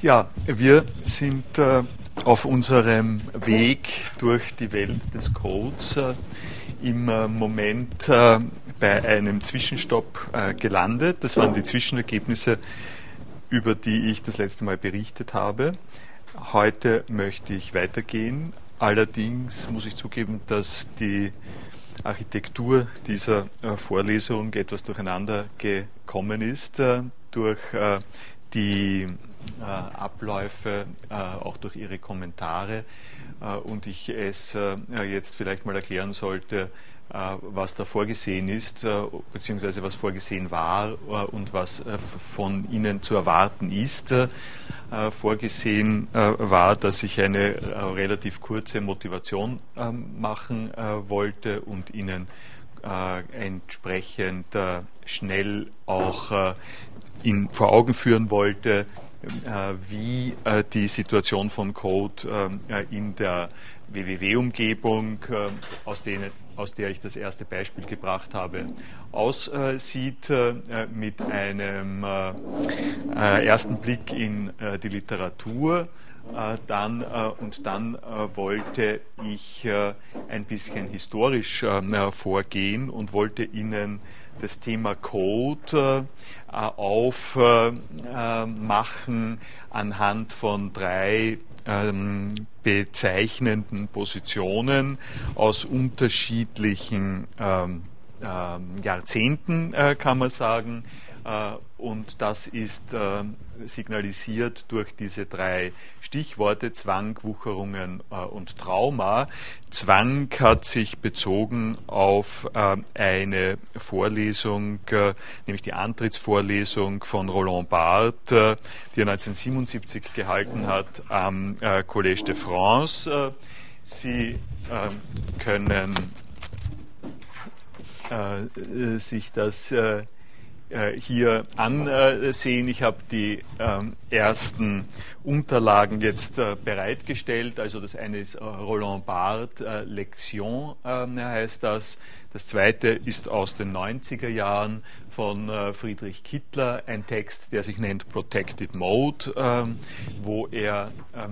Ja, wir sind äh, auf unserem Weg durch die Welt des Codes äh, im äh, Moment äh, bei einem Zwischenstopp äh, gelandet. Das waren die Zwischenergebnisse, über die ich das letzte Mal berichtet habe. Heute möchte ich weitergehen. Allerdings muss ich zugeben, dass die Architektur dieser äh, Vorlesung etwas durcheinander gekommen ist durch die äh, Abläufe, äh, auch durch Ihre Kommentare. Äh, und ich es jetzt vielleicht mal erklären sollte, was da vorgesehen ist, beziehungsweise was vorgesehen war und was von Ihnen zu erwarten ist. Vorgesehen war, dass ich eine relativ kurze Motivation ähm, machen wollte und Ihnen entsprechend schnell auch in, vor Augen führen wollte, äh, wie äh, die Situation von Code äh, in der WWW-Umgebung, aus, aus, der ich das erste Beispiel gebracht habe, aussieht, mit einem ersten Blick in die Literatur. Dann, und dann wollte ich ein bisschen historisch vorgehen und wollte Ihnen das Thema Code äh, aufmachen anhand von drei ähm, bezeichnenden Positionen aus unterschiedlichen ähm, ähm, Jahrzehnten, äh, kann man sagen. Äh, und das ist äh, signalisiert durch diese drei Stichworte Zwang, Wucherungen äh, und Trauma. Zwang hat sich bezogen auf eine Vorlesung, nämlich die Antrittsvorlesung von Roland Barthes, die er 1977 gehalten hat am Collège de France. Sie können sich das äh, hier ansehen. Ich habe die ähm, ersten Unterlagen jetzt äh, bereitgestellt. Also das eine ist äh, Roland Barthes Lection ähm, heißt das. Das zweite ist aus den 90er Jahren von Friedrich Kittler, ein Text, der sich nennt Protected Mode, ähm, wo er äh,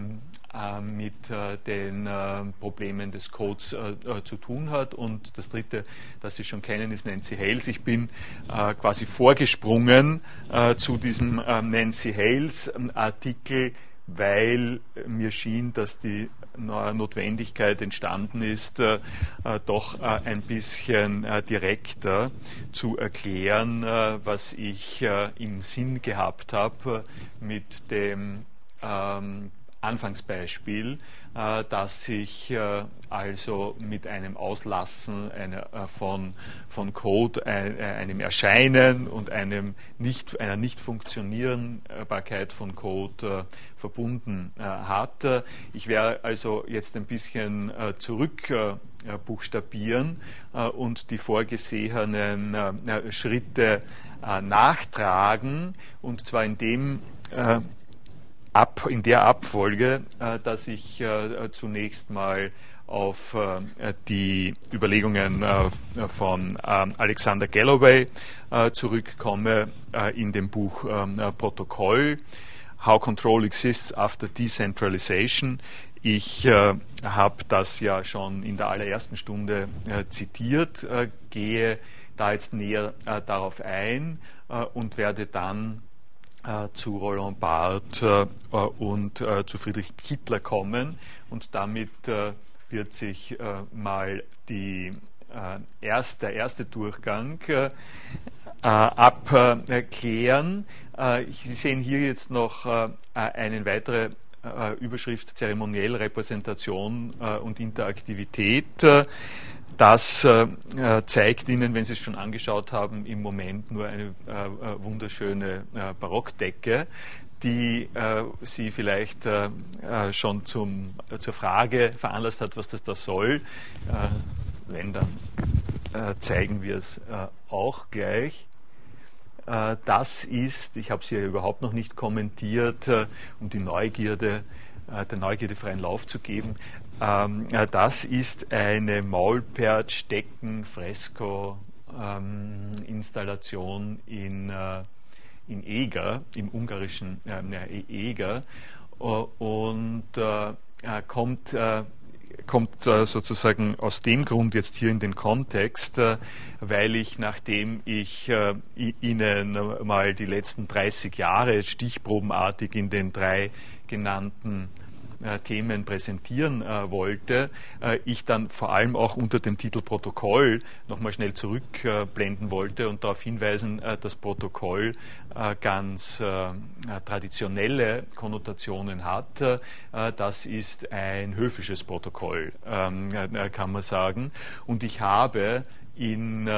mit äh, den äh, Problemen des Codes zu tun hat. Und das dritte, das Sie schon kennen, ist Nancy Hales. Ich bin quasi vorgesprungen zu diesem Nancy Hales Artikel, weil mir schien, dass die Notwendigkeit entstanden ist, äh, doch äh, ein bisschen äh, direkter zu erklären, was ich im Sinn gehabt habe mit dem ähm, Anfangsbeispiel, äh, dass sich äh, also mit einem Auslassen einer, äh, von, von Code, einem Erscheinen und einem nicht, einer Nichtfunktionierbarkeit von Code verbunden hat. Ich werde also jetzt ein bisschen zurück buchstabieren und die vorgesehenen Schritte nachtragen und zwar in dem ab, in der Abfolge, äh, dass ich äh, zunächst mal auf äh, die Überlegungen äh, von ähm, Alexander Galloway äh, zurückkomme äh, in dem Buch ähm, Protokoll How Control Exists After Decentralization. Ich habe das ja schon in der allerersten Stunde zitiert, gehe da jetzt näher darauf ein und werde dann äh, zu Roland Barthes äh, und äh, zu Friedrich Kittler kommen. Und damit wird sich mal die, erst, der erste Durchgang abklären. Sie sehen hier jetzt noch eine weitere Überschrift Zeremoniell, Repräsentation und Interaktivität. Das äh, zeigt Ihnen, wenn Sie es schon angeschaut haben, im Moment nur eine äh, äh wunderschöne äh, Barockdecke, die äh, Sie vielleicht äh, schon zum, zur Frage veranlasst hat, was das da soll. wenn, dann zeigen wir es auch gleich. Das ist, ich habe es hier überhaupt noch nicht kommentiert, um die Neugierde, der Neugierde freien Lauf zu geben. Ähm, das ist eine Maulperch-Decken-Fresko-Installation ähm, in, äh, in Eger, im ungarischen äh, Eger, und kommt kommt äh, sozusagen aus dem Grund jetzt hier in den Kontext, äh, weil ich, nachdem ich äh, Ihnen mal die letzten 30 Jahre stichprobenartig in den drei genannten äh, Themen präsentieren äh, wollte, äh, ich dann vor allem auch unter dem Titel Protokoll nochmal schnell zurückblenden wollte und darauf hinweisen, das Protokoll ganz traditionelle Konnotationen hat. das ist ein höfisches Protokoll, ähm, kann man sagen. Und ich habe in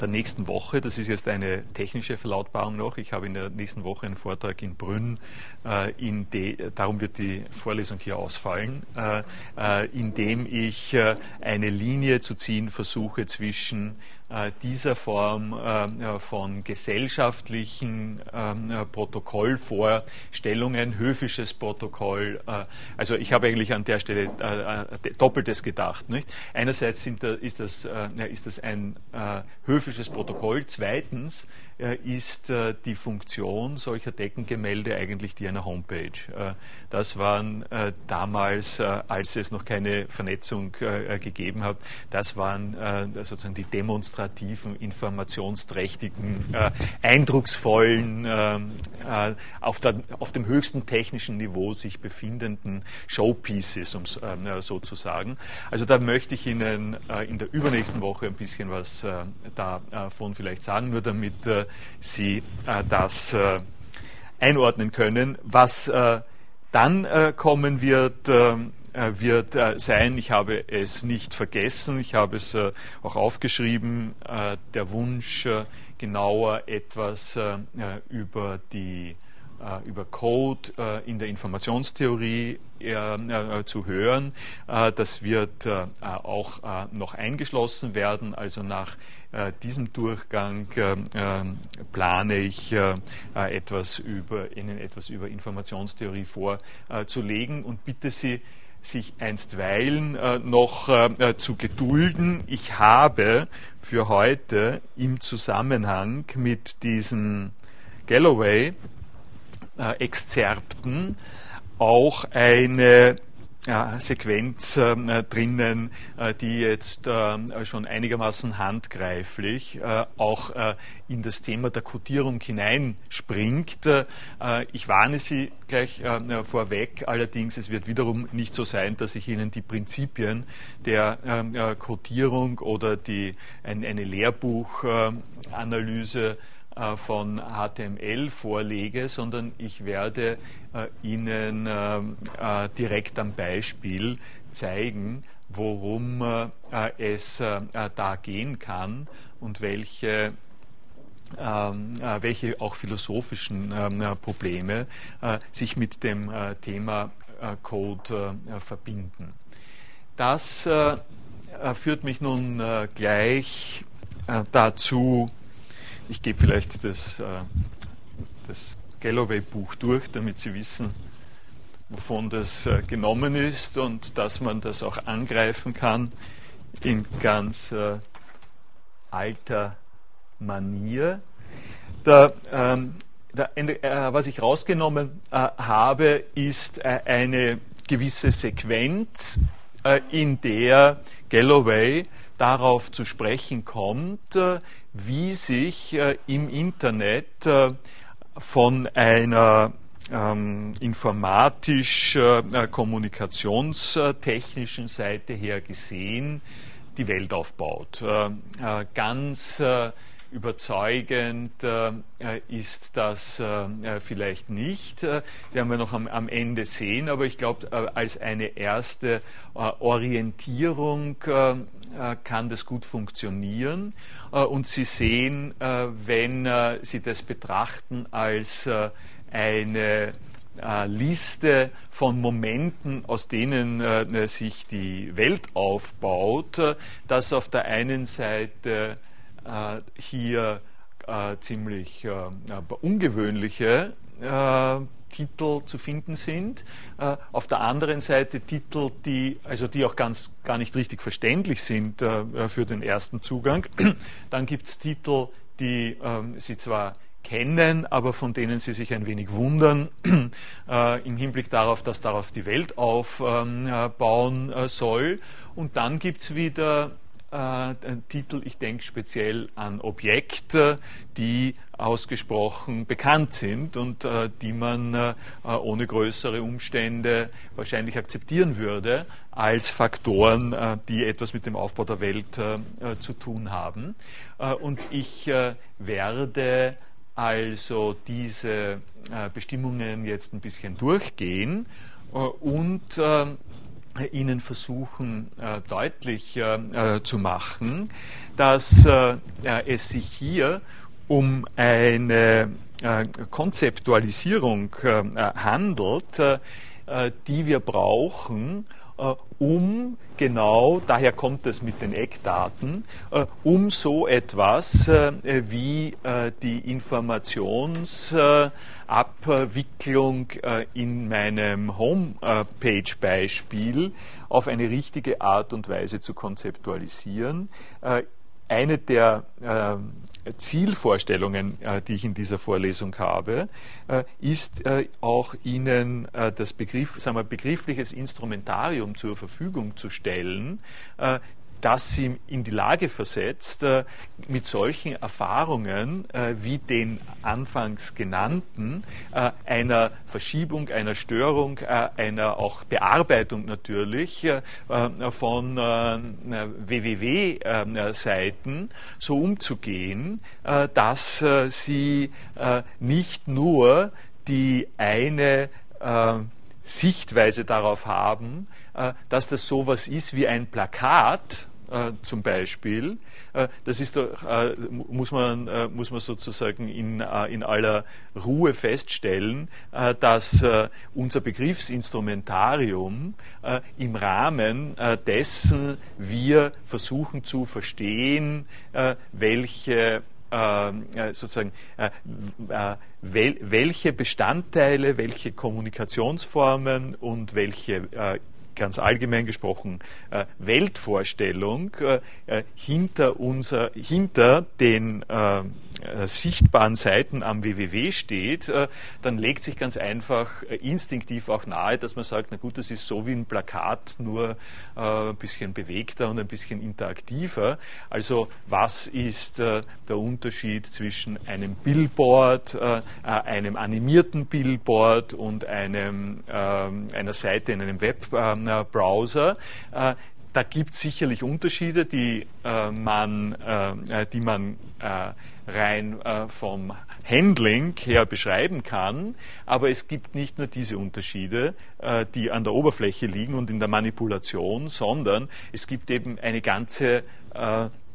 der nächsten Woche, das ist jetzt eine technische Verlautbarung noch, ich habe in der nächsten Woche einen Vortrag in Brünn, äh, in de, darum wird die Vorlesung hier ausfallen, äh, äh, in dem ich äh, eine Linie zu ziehen versuche zwischen dieser Form äh, von gesellschaftlichen ähm, äh, Protokollvorstellungen, höfisches Protokoll. also ich habe eigentlich an der Stelle Doppeltes gedacht. Nicht? Einerseits da, ist, das, ist das ein höfisches Protokoll, zweitens äh, ist äh, die Funktion solcher Deckengemälde eigentlich die einer Homepage. Äh, das waren damals, als es noch keine Vernetzung gegeben hat, das waren sozusagen die demonstrativen, informationsträchtigen, eindrucksvollen, auf, der, auf dem höchsten technischen Niveau sich befindenden Showpieces, um es so zu sagen. Also da möchte ich Ihnen in der übernächsten Woche ein bisschen was davon vielleicht sagen, nur damit Sie äh, das äh, einordnen können. Was äh, dann kommen wird, wird sein, ich habe es nicht vergessen, ich habe es auch aufgeschrieben, der Wunsch, genauer etwas über die über Code in der Informationstheorie zu hören. Das wird auch noch eingeschlossen werden, also nach äh, diesem Durchgang äh, äh, plane ich etwas über, Ihnen etwas über Informationstheorie vorzulegen und bitte Sie, sich einstweilen noch zu gedulden. Ich habe für heute im Zusammenhang mit diesen Galloway-Exzerpten auch eine Sequenz äh, drinnen, äh, die jetzt äh, schon einigermaßen handgreiflich äh, auch äh, in das Thema der Codierung hineinspringt. Äh, ich warne Sie gleich vorweg, allerdings es wird wiederum nicht so sein, dass ich Ihnen die Prinzipien der Codierung oder die, ein, eine Lehrbuchanalyse äh, von HTML vorlege, sondern ich werde äh, Ihnen äh, direkt am Beispiel zeigen, worum es da gehen kann und welche ähm, welche auch philosophischen ähm, Probleme sich mit dem Thema Code verbinden. Das führt mich nun gleich dazu, ich gebe vielleicht das, äh, das Galloway-Buch durch, damit Sie wissen, wovon das äh, genommen ist und dass man das auch angreifen kann in ganz äh, alter Manier. Da, ähm, da, äh, was ich rausgenommen habe, ist eine gewisse Sequenz, in der Galloway darauf zu sprechen kommt, wie sich äh, im Internet äh, von einer ähm, informatisch-kommunikationstechnischen äh, Seite her gesehen die Welt aufbaut. ganz Überzeugend äh, ist das äh, vielleicht nicht. Äh, werden wir noch am, Ende sehen, aber ich glaube, äh, als eine erste äh, Orientierung äh, kann das gut funktionieren. und Sie sehen, wenn Sie das betrachten als eine Liste von Momenten, aus denen äh, sich die Welt aufbaut, dass auf der einen Seite äh, hier äh, ziemlich äh, ungewöhnliche Titel zu finden sind. auf der anderen Seite Titel, die, also die auch ganz, gar nicht richtig verständlich sind für den ersten Zugang. Dann gibt es Titel, die Sie zwar kennen, aber von denen Sie sich ein wenig wundern im Hinblick darauf, dass darauf die Welt aufbauen soll. Und dann gibt es wieder äh, Titel, ich denke speziell an Objekte, die ausgesprochen bekannt sind und äh, die man äh, ohne größere Umstände wahrscheinlich akzeptieren würde als Faktoren, äh, die etwas mit dem Aufbau der Welt äh, äh, zu tun haben. und ich werde also diese Bestimmungen jetzt ein bisschen durchgehen und Ihnen versuchen äh, deutlich äh, zu machen, dass äh, es sich hier um eine Konzeptualisierung handelt, die wir brauchen, um genau, daher kommt es mit den Eckdaten, um so etwas wie die Informationsabwicklung in meinem Homepage-Beispiel auf eine richtige Art und Weise zu konzeptualisieren. Eine der Zielvorstellungen, äh, die ich in dieser Vorlesung habe, äh, ist äh, auch Ihnen das Begriff, sagen wir, begriffliches Instrumentarium zur Verfügung zu stellen, das sie in die Lage versetzt, äh, mit solchen Erfahrungen äh, wie den anfangs genannten, äh, einer Verschiebung, einer Störung, einer auch Bearbeitung natürlich von www-Seiten so umzugehen, dass sie nicht nur die eine Sichtweise darauf haben, dass das sowas ist wie ein Plakat, äh, zum Beispiel. Äh, das ist doch, äh, muss, man, muss man sozusagen in, in aller Ruhe feststellen, dass unser Begriffsinstrumentarium im Rahmen dessen wir versuchen zu verstehen, welche sozusagen welche Bestandteile, welche Kommunikationsformen und welche ganz allgemein gesprochen äh, Weltvorstellung äh, äh, hinter, unser, hinter den äh, äh, sichtbaren Seiten am WWW steht, äh, dann legt sich ganz einfach instinktiv auch nahe, dass man sagt, na gut, das ist so wie ein Plakat, nur ein bisschen bewegter und ein bisschen interaktiver. Also was ist der Unterschied zwischen einem Billboard, einem animierten Billboard und einem, einer Seite in einem Web Browser. Äh, da gibt es sicherlich Unterschiede, die äh, man, äh, die man rein vom Handling her beschreiben kann, aber es gibt nicht nur diese Unterschiede, die an der Oberfläche liegen und in der Manipulation, sondern es gibt eben eine ganze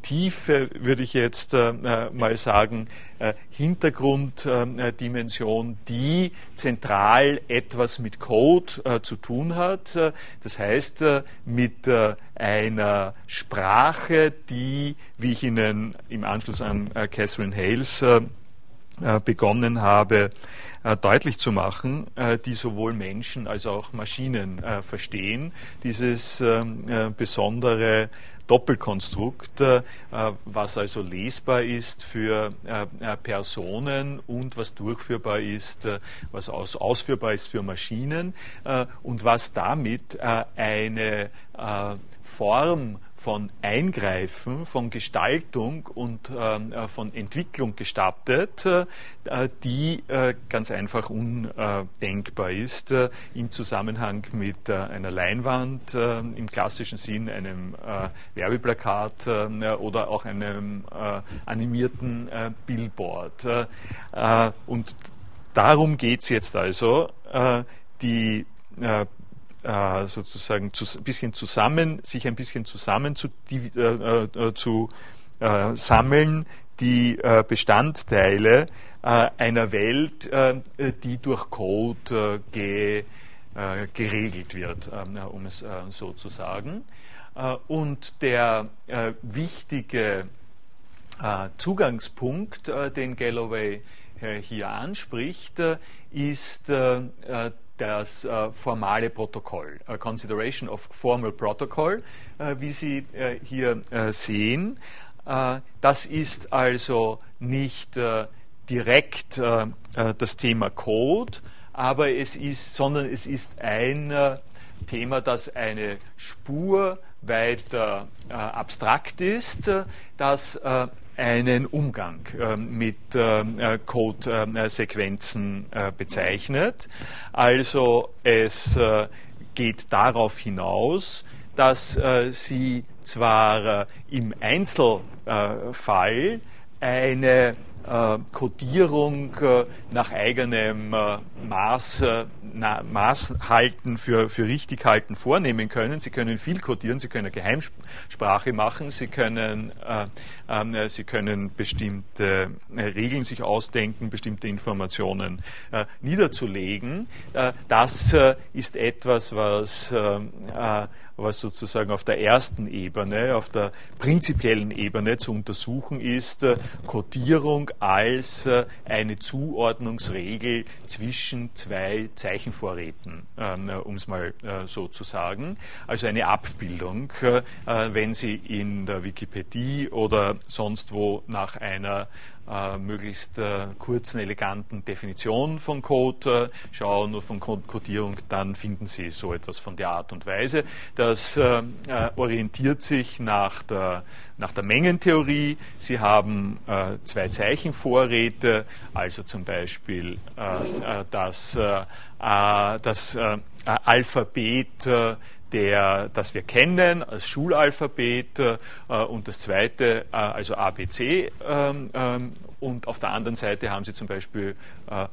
Tiefe, würde ich jetzt äh, äh, mal sagen, äh, Hintergrunddimension, die zentral etwas mit Code äh, zu tun hat. Äh, das heißt, äh, mit einer Sprache, die, wie ich Ihnen im Anschluss an Catherine Hales begonnen habe, deutlich zu machen, die sowohl Menschen als auch Maschinen verstehen. Dieses besondere Doppelkonstrukt, äh, was also lesbar ist für äh, äh, Personen und was durchführbar ist, was ausführbar ist für Maschinen und was damit eine Form von Eingreifen, von Gestaltung und äh, von Entwicklung gestattet, äh, die äh, ganz einfach undenkbar ist äh, im Zusammenhang mit äh, einer Leinwand, äh, im klassischen Sinn einem Werbeplakat oder auch einem animierten Billboard. und darum geht es jetzt also, die äh, sozusagen zu, bisschen zusammen, sich ein bisschen zusammen zu, die, äh, äh, zu äh, sammeln, die äh, Bestandteile äh, einer Welt, die durch Code ge, geregelt wird, um es so zu sagen. und der wichtige Zugangspunkt, den Galloway hier anspricht, ist das äh, formale Protokoll, A Consideration of Formal Protocol, äh, wie Sie äh, hier äh, sehen. Äh, das ist also nicht äh, direkt das Thema Code, aber es ist, sondern es ist ein Thema, das eine Spur weiter abstrakt ist, das einen Umgang äh, mit äh, Code-Sequenzen äh, bezeichnet. Also es geht darauf hinaus, dass Sie zwar im Einzelfall eine äh, Codierung äh, nach eigenem äh, Maß, na, Maß halten, für, für richtig halten vornehmen können. Sie können viel codieren, Sie können Geheimsprache machen, Sie können, äh, äh, Sie können bestimmte Regeln sich ausdenken, bestimmte Informationen äh, niederzulegen. das ist etwas, was was sozusagen auf der ersten Ebene, auf der prinzipiellen Ebene zu untersuchen ist, äh, Codierung als äh, eine Zuordnungsregel zwischen zwei Zeichenvorräten, ähm, äh, um es mal so zu sagen. Also eine Abbildung, wenn Sie in der Wikipedia oder sonst wo nach einer äh, möglichst äh, kurzen, eleganten Definition von Code äh, schauen oder von Codierung, dann finden Sie so etwas von der Art und Weise. Das äh, äh, orientiert sich nach der, nach der Mengentheorie. Sie haben äh, zwei Zeichenvorräte, also zum Beispiel das, das Alphabet der, das wir kennen als Schulalphabet äh, und das zweite äh, also ABC ähm, ähm, und auf der anderen Seite haben Sie zum Beispiel äh, äh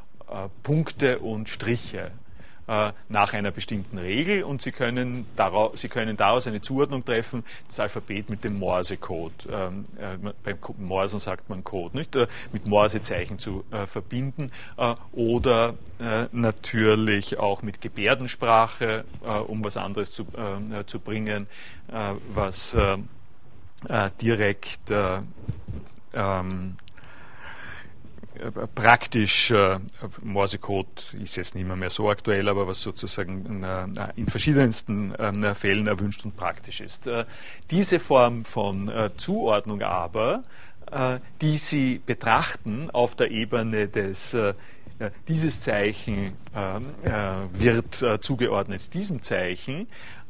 Punkte und Striche äh, nach einer bestimmten Regel und Sie können, daraus, Sie können daraus eine Zuordnung treffen, das Alphabet mit dem Morsecode. Ähm, äh, beim Morsen sagt man Code, nicht? Äh, mit Morsezeichen zu äh, verbinden äh, oder natürlich auch mit Gebärdensprache, um was anderes zu, zu bringen, was direkt ähm, praktisch, äh, Morsecode ist jetzt nicht mehr, mehr so aktuell, aber was sozusagen äh, in verschiedensten äh, Fällen erwünscht und praktisch ist. Äh, diese Form von äh, Zuordnung aber, äh, die Sie betrachten auf der Ebene des dieses Zeichen ähm, wird zugeordnet diesem Zeichen,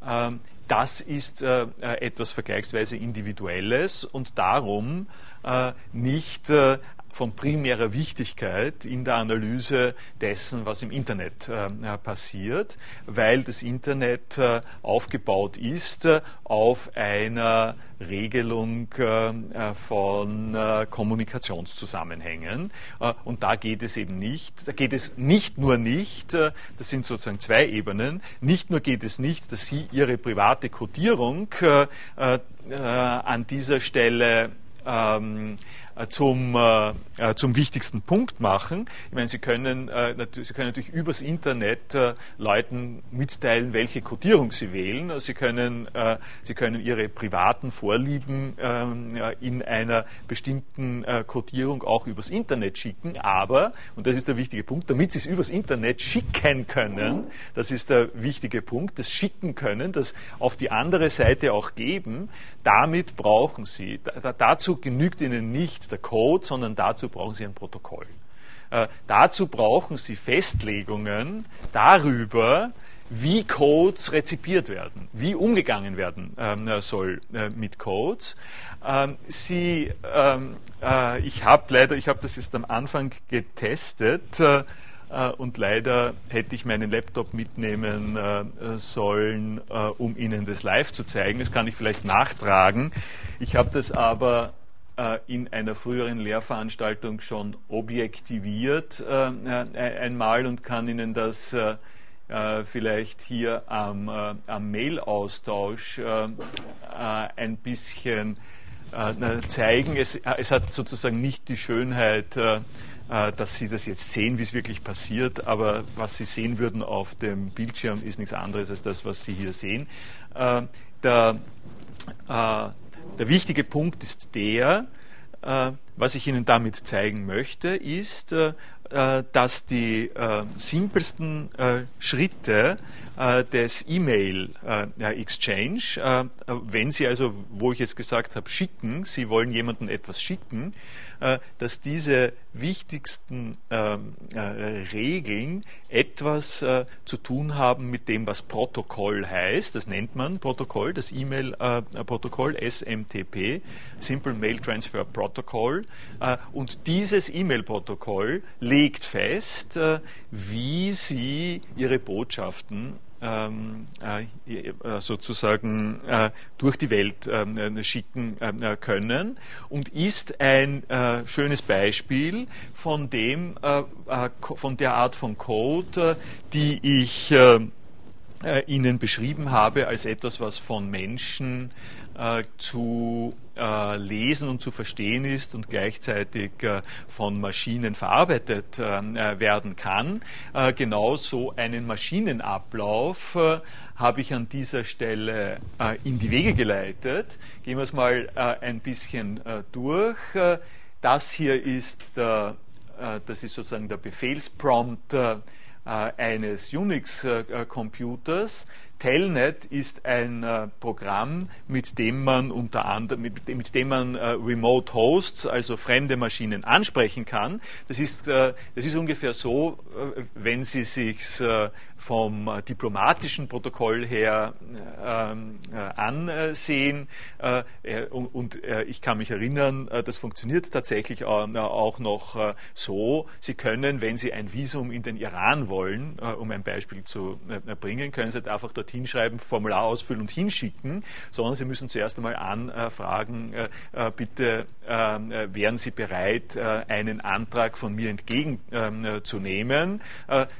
ähm, das ist etwas vergleichsweise Individuelles und darum nicht von primärer Wichtigkeit in der Analyse dessen, was im Internet äh, passiert, weil das Internet äh, aufgebaut ist äh, auf einer Regelung äh, von äh, Kommunikationszusammenhängen. Äh, und da geht es eben nicht, da geht es nicht nur nicht, das sind sozusagen zwei Ebenen, nicht nur geht es nicht, dass Sie Ihre private Codierung an dieser Stelle ähm, äh, zum, äh, äh, zum wichtigsten Punkt machen. Ich meine, Sie können, äh, Sie können natürlich übers Internet äh, Leuten mitteilen, welche Codierung Sie wählen. Sie können, äh, Sie können Ihre privaten Vorlieben ähm, in einer bestimmten Codierung auch übers Internet schicken. Aber, und das ist der wichtige Punkt, damit Sie es übers Internet schicken können, das ist der wichtige Punkt, das schicken können, das auf die andere Seite auch geben, damit brauchen Sie, da, dazu genügt Ihnen nicht der Code, sondern dazu brauchen Sie ein Protokoll. Äh, dazu brauchen Sie Festlegungen darüber, wie Codes rezipiert werden, wie umgegangen werden ähm, soll äh, mit Codes. Ähm, Sie, ähm, äh, ich habe leider, ich habe das jetzt am Anfang getestet äh, äh und leider hätte ich meinen Laptop mitnehmen äh, sollen, äh, um Ihnen das live zu zeigen. Das kann ich vielleicht nachtragen. Ich habe das aber äh, in einer früheren Lehrveranstaltung schon objektiviert äh, äh, einmal und kann Ihnen das vielleicht hier am, am Mail-Austausch ein bisschen zeigen. Es, es, hat sozusagen nicht die Schönheit, dass Sie das jetzt sehen, wie es wirklich passiert, aber was Sie sehen würden auf dem Bildschirm ist nichts anderes als das, was Sie hier sehen. Der, der wichtige Punkt ist der, äh, was ich Ihnen damit zeigen möchte, ist, äh, äh, dass die simpelsten Schritte des E-Mail-Exchange, wenn Sie also, wo ich jetzt gesagt habe, schicken, Sie wollen jemandem etwas schicken, dass diese wichtigsten ähm, Regeln etwas zu tun haben mit dem, was Protokoll heißt. Das nennt man Protokoll, das E-Mail-Protokoll, SMTP, Simple Mail Transfer Protocol. und dieses E-Mail-Protokoll legt fest, wie Sie Ihre Botschaften ähm, äh, sozusagen äh, durch die Welt äh, schicken äh, können und ist ein äh, schönes Beispiel von dem, äh, von der Art von Code, die ich Ihnen beschrieben habe als etwas, was von Menschen zu äh, lesen und zu verstehen ist und gleichzeitig äh, von Maschinen verarbeitet äh, werden kann. genau so einen Maschinenablauf habe ich an dieser Stelle in die Wege geleitet. Gehen wir es mal ein bisschen durch. das hier ist der, das ist sozusagen der Befehlsprompt eines Unix-Computers. Telnet ist ein äh, Programm, mit dem man unter anderem, mit, mit dem man äh, Remote Hosts, also fremde Maschinen, ansprechen kann. Das ist, äh, das ist ungefähr so, äh, wenn Sie sich äh, vom äh, diplomatischen Protokoll her ähm, äh, ansehen. Äh, und, ich kann mich erinnern, das funktioniert tatsächlich auch noch so. Sie können, wenn Sie ein Visum in den Iran wollen, um ein Beispiel zu bringen, können Sie einfach dorthin schreiben, Formular ausfüllen und hinschicken, sondern Sie müssen zuerst einmal anfragen, bitte ähm, wären Sie bereit, einen Antrag von mir entgegenzunehmen.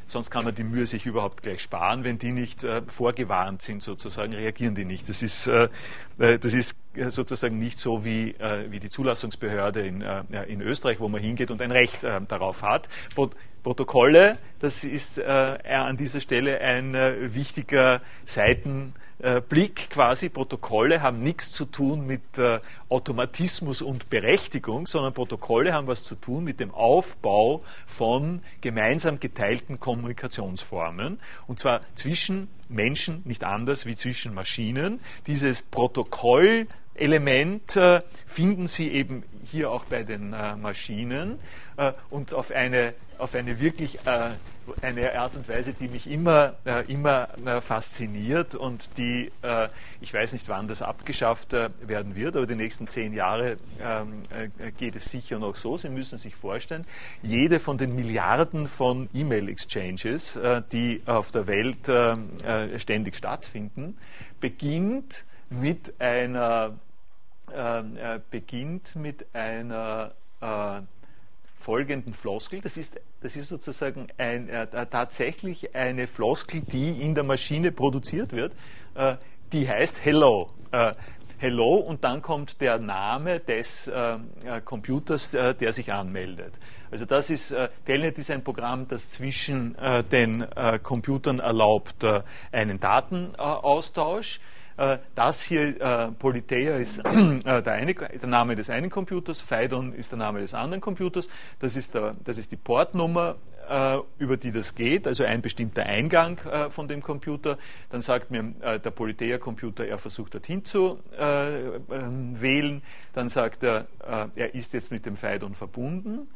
sonst kann man die Mühe sich überhaupt überhaupt gleich sparen, wenn die nicht äh, vorgewarnt sind, sozusagen, reagieren die nicht. Das ist, äh, äh das ist äh, sozusagen nicht so wie, äh, wie die Zulassungsbehörde in, äh, in Österreich, wo man hingeht und ein Recht darauf hat. Pro Protokolle, das ist an dieser Stelle ein wichtiger Seiten äh, Blick quasi, Protokolle haben nichts zu tun mit äh, Automatismus und Berechtigung, sondern Protokolle haben was zu tun mit dem Aufbau von gemeinsam geteilten Kommunikationsformen. Und zwar zwischen Menschen nicht anders wie zwischen Maschinen. Dieses Protokollelement äh, finden Sie eben hier auch bei den äh, Maschinen äh, und auf eine, auf eine wirklich äh, eine Art und Weise, die mich immer, äh, immer äh, fasziniert und die, äh, ich weiß nicht, wann das abgeschafft äh, werden wird, aber die nächsten zehn Jahre ähm, äh, geht es sicher noch so. Sie müssen sich vorstellen, jede von den Milliarden von E-Mail-Exchanges, äh, die auf der Welt ständig stattfinden, beginnt mit einer, beginnt mit einer folgenden Floskel. Das ist, das ist sozusagen ein, äh, tatsächlich eine Floskel, die in der Maschine produziert wird. Äh, die heißt Hello. Äh, Hello und dann kommt der Name des äh, äh, Computers, äh, der sich anmeldet. Also das ist, Telnet ist ein Programm, das zwischen den Computern erlaubt einen Datenaustausch. Äh, das hier, äh, Politeia, ist äh, der, eine, der, Name des einen Computers, Phaidon ist der Name des anderen Computers. Das ist, der, das ist die Portnummer, über die das geht, also ein bestimmter Eingang von dem Computer. Dann sagt mir der Politeia-Computer, er versucht dorthin zu ähm, wählen. Dann sagt er, er ist jetzt mit dem Phaidon verbunden.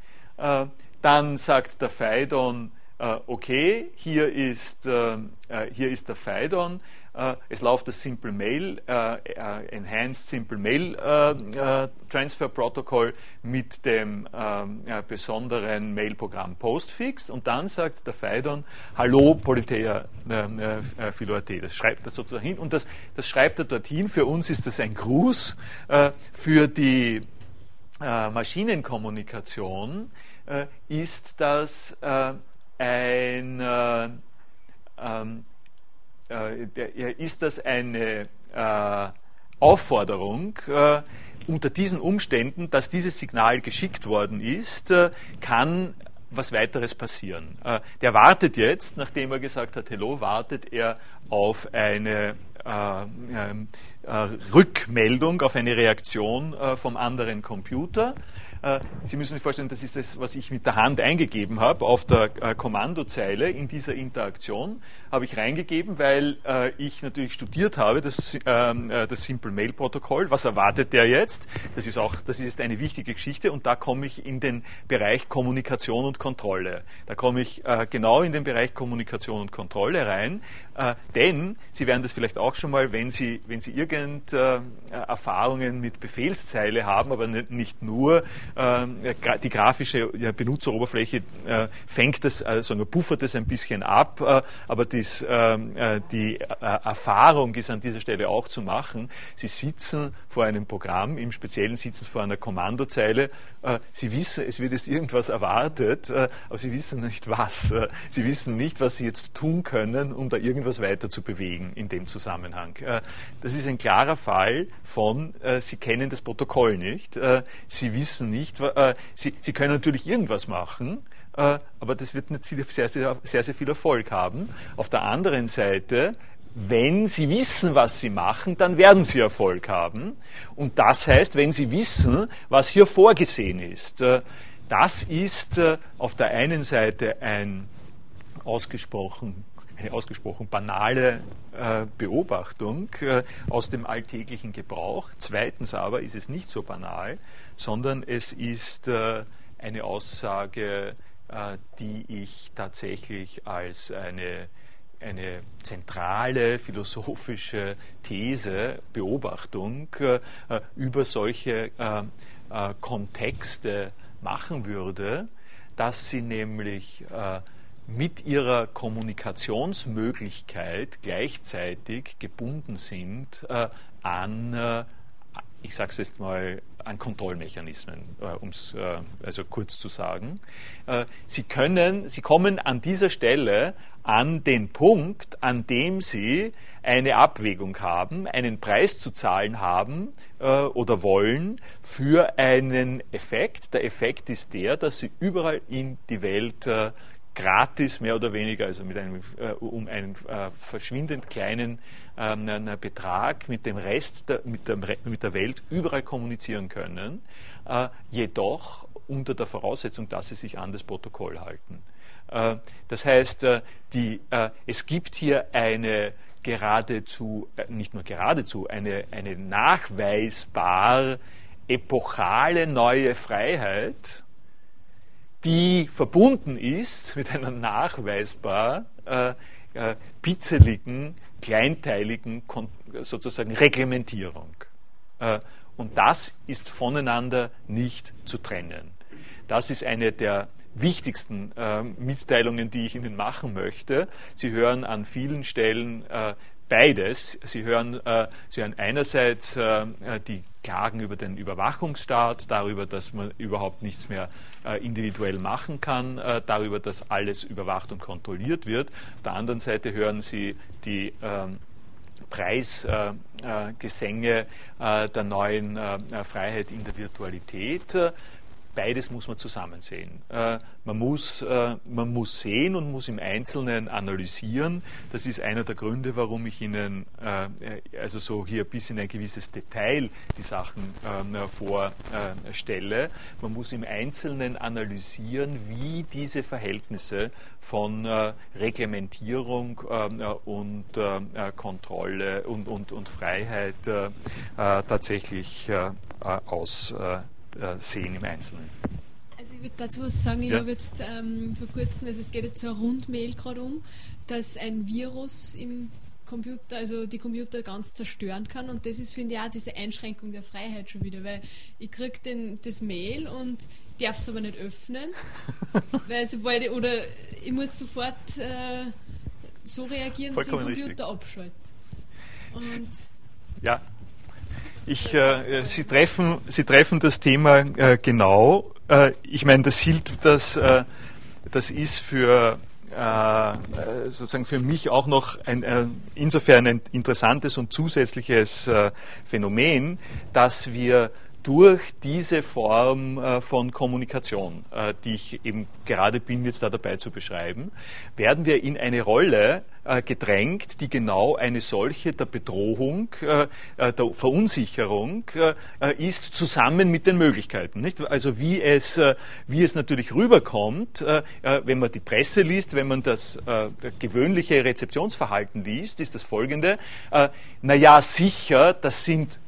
dann sagt der Phaidon, okay, hier ist, hier ist der Phaidon. Äh, es läuft das Simple Mail, äh, äh, Enhanced Simple Mail Transfer Protocol mit dem ähm, besonderen Mailprogramm Postfix und dann sagt der Phaidon, Hallo Politeia äh, Philoate. Das schreibt er sozusagen hin und das, das schreibt er dorthin. Für uns ist das ein Gruß. für die Maschinenkommunikation ist das ein ähm, äh, ist das eine äh, Aufforderung, äh, unter diesen Umständen, dass dieses Signal geschickt worden ist, kann was weiteres passieren. der wartet jetzt, nachdem er gesagt hat, hello, wartet er auf eine ähm, Rückmeldung, auf eine Reaktion vom anderen Computer. Äh, Sie müssen sich vorstellen, das ist das, was ich mit der Hand eingegeben habe auf der äh, Kommandozeile in dieser Interaktion, habe ich reingegeben, weil äh, ich natürlich studiert habe, das, ähm, das Simple Mail Protokoll. Was erwartet der jetzt? Das ist auch, das ist eine wichtige Geschichte und da komme ich in den Bereich Kommunikation und Kontrolle. Da komme ich genau in den Bereich Kommunikation und Kontrolle rein, denn Sie werden das vielleicht auch schon mal, wenn Sie, wenn Sie irgend Erfahrungen mit Befehlszeile haben, aber nicht nur, äh, die grafische Benutzeroberfläche äh, fängt das, also buffert das ein bisschen ab, äh, aber dies, ähm, die Erfahrung ist an dieser Stelle auch zu machen. Sie sitzen vor einem Programm, im Speziellen sitzen Sie vor einer Kommandozeile. Sie wissen, es wird jetzt irgendwas erwartet, aber Sie wissen nicht was. Sie wissen nicht, was Sie jetzt tun können, um da irgendwas weiter zu bewegen in dem Zusammenhang. Das ist ein klarer Fall von, Sie kennen das Protokoll nicht. Sie wissen nicht, äh, Sie, Sie können natürlich irgendwas machen, äh, aber das wird nicht sehr, sehr, sehr, sehr viel Erfolg haben. Auf der anderen Seite, wenn Sie wissen, was Sie machen, dann werden Sie Erfolg haben. Und das heißt, wenn Sie wissen, was hier vorgesehen ist, äh, das ist äh, auf der einen Seite ein ausgesprochen eine ausgesprochen banale Beobachtung aus dem alltäglichen Gebrauch. Zweitens aber ist es nicht so banal, sondern es ist eine Aussage, die ich tatsächlich als eine, eine zentrale philosophische These, Beobachtung äh, über solche Kontexte machen würde, dass sie nämlich mit ihrer Kommunikationsmöglichkeit gleichzeitig gebunden sind äh, an, ich sage es jetzt mal, an Kontrollmechanismen, äh, um es äh, also kurz zu sagen. Äh, Sie können, Sie kommen an dieser Stelle an den Punkt, an dem Sie eine Abwägung haben, einen Preis zu zahlen haben äh, oder wollen für einen Effekt. Der Effekt ist der, dass Sie überall in die Welt äh, gratis mehr oder weniger, also mit einem, äh, um einen verschwindend kleinen ähm, Betrag mit dem Rest, der, mit, der, mit der Welt überall kommunizieren können, äh, jedoch unter der Voraussetzung, dass sie sich an das Protokoll halten. Äh, das heißt, äh, die, äh, es gibt hier eine geradezu, nicht nur geradezu, eine, eine nachweisbar epochale neue Freiheit, die verbunden ist mit einer nachweisbar äh, äh, pizzeligen, kleinteiligen sozusagen Reglementierung. Äh, und das ist voneinander nicht zu trennen. Das ist eine der wichtigsten äh, Mitteilungen, die ich Ihnen machen möchte. Sie hören an vielen Stellen äh, beides. Sie hören, äh, Sie hören einerseits äh, die Klagen über den Überwachungsstaat, darüber, dass man überhaupt nichts mehr äh, individuell machen kann, äh, darüber, dass alles überwacht und kontrolliert wird. Auf der anderen Seite hören Sie die ähm, Preisgesänge äh, der neuen Freiheit in der Virtualität beides muss man zusammen sehen. Äh, man, muss, äh, man muss sehen und muss im Einzelnen analysieren. Das ist einer der Gründe, warum ich Ihnen äh, also so hier bis in ein gewisses Detail die Sachen ähm, vorstelle. Man muss im Einzelnen analysieren, wie diese Verhältnisse von Reglementierung ähm, und Kontrolle und, und, und Freiheit tatsächlich aussehen äh, sehen im Einzelnen. Also ich würde dazu was sagen, ich ja. habe jetzt ähm, vor kurzem, also es geht jetzt so eine Rundmail gerade um, dass ein Virus im Computer, also die Computer ganz zerstören kann und das ist, finde ich, auch diese Einschränkung der Freiheit schon wieder, weil ich kriege das Mail und darf es aber nicht öffnen, weil sobald ich, oder ich muss sofort äh, so reagieren, dass ich den Computer richtig. abschalte. Und ja, ich, äh, Sie, treffen, Sie treffen das Thema äh, genau. Äh, ich meine, das hielt, das, äh, das ist für äh, sozusagen für mich auch noch ein, äh, insofern ein interessantes und zusätzliches Phänomen, dass wir durch diese Form äh, von Kommunikation, äh, die ich eben gerade bin jetzt da dabei zu beschreiben, werden wir in eine Rolle äh, gedrängt, die genau eine solche der Bedrohung, der Verunsicherung ist, zusammen mit den Möglichkeiten. Also wie es, wie es natürlich rüberkommt, wenn man die Presse liest, wenn man das gewöhnliche Rezeptionsverhalten liest, ist das folgende. Naja, sicher, das sind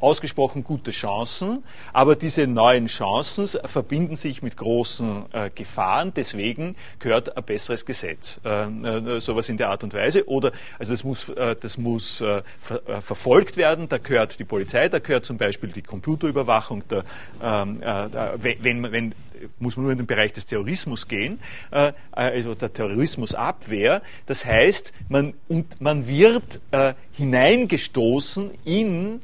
ausgesprochen gute Chancen, aber diese neuen Chancen verbinden sich mit großen äh, Gefahren, deswegen gehört ein besseres Gesetz. Äh, äh, sowas in der Art und Weise. Oder also das muss, äh, das muss äh, ver äh, verfolgt werden, da gehört die Polizei, da gehört zum Beispiel die Computerüberwachung, der, ähm, wenn, wenn muss man nur in den Bereich des Terrorismus gehen, also der Terrorismusabwehr. Das heißt, man, und man wird hineingestoßen in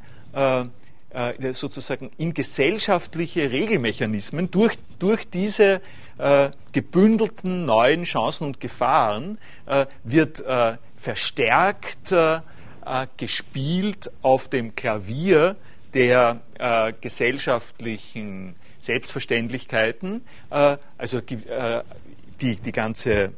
sozusagen in gesellschaftliche Regelmechanismen durch, durch diese äh, gebündelten neuen Chancen und Gefahren äh, wird äh, verstärkt äh, gespielt auf dem Klavier der gesellschaftlichen Selbstverständlichkeiten, also die, die ganze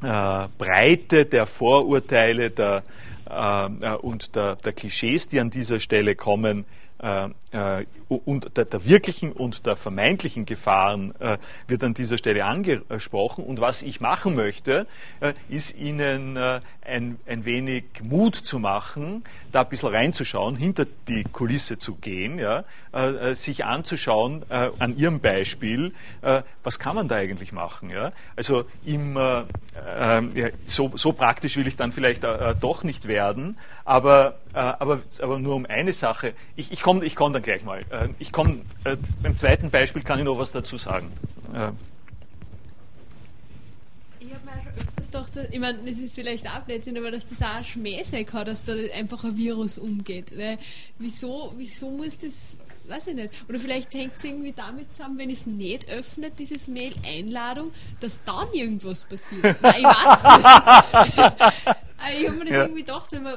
Breite der Vorurteile, der äh, äh, und der, der, Klischees, die an dieser Stelle kommen, äh, äh, und der, der, wirklichen und der vermeintlichen Gefahren äh, wird an dieser Stelle angesprochen. Und was ich machen möchte, äh, ist Ihnen äh, ein, ein, wenig Mut zu machen, da ein bisschen reinzuschauen, hinter die Kulisse zu gehen, ja, äh, sich anzuschauen an Ihrem Beispiel, was kann man da eigentlich machen. Ja? Also im, ja, so, so, praktisch will ich dann vielleicht doch nicht werden, aber, aber, aber nur um eine Sache. Ich, ich komme ich komm dann gleich mal. Äh, ich komme, äh, beim zweiten Beispiel kann ich noch was dazu sagen. Äh. Ich habe mir schon öfters gedacht, ich meine, das ist vielleicht auch Blödsinn, aber dass das auch ein Schmähseck hat, dass da einfach ein Virus umgeht. Weil, wieso, wieso muss das weiß ich nicht. Oder vielleicht hängt es irgendwie damit zusammen, wenn ich es nicht öffne, dieses Mail-Einladung, dass dann irgendwas passiert. Nein, ich weiß nicht. ich habe mir das ja. irgendwie gedacht, wenn man,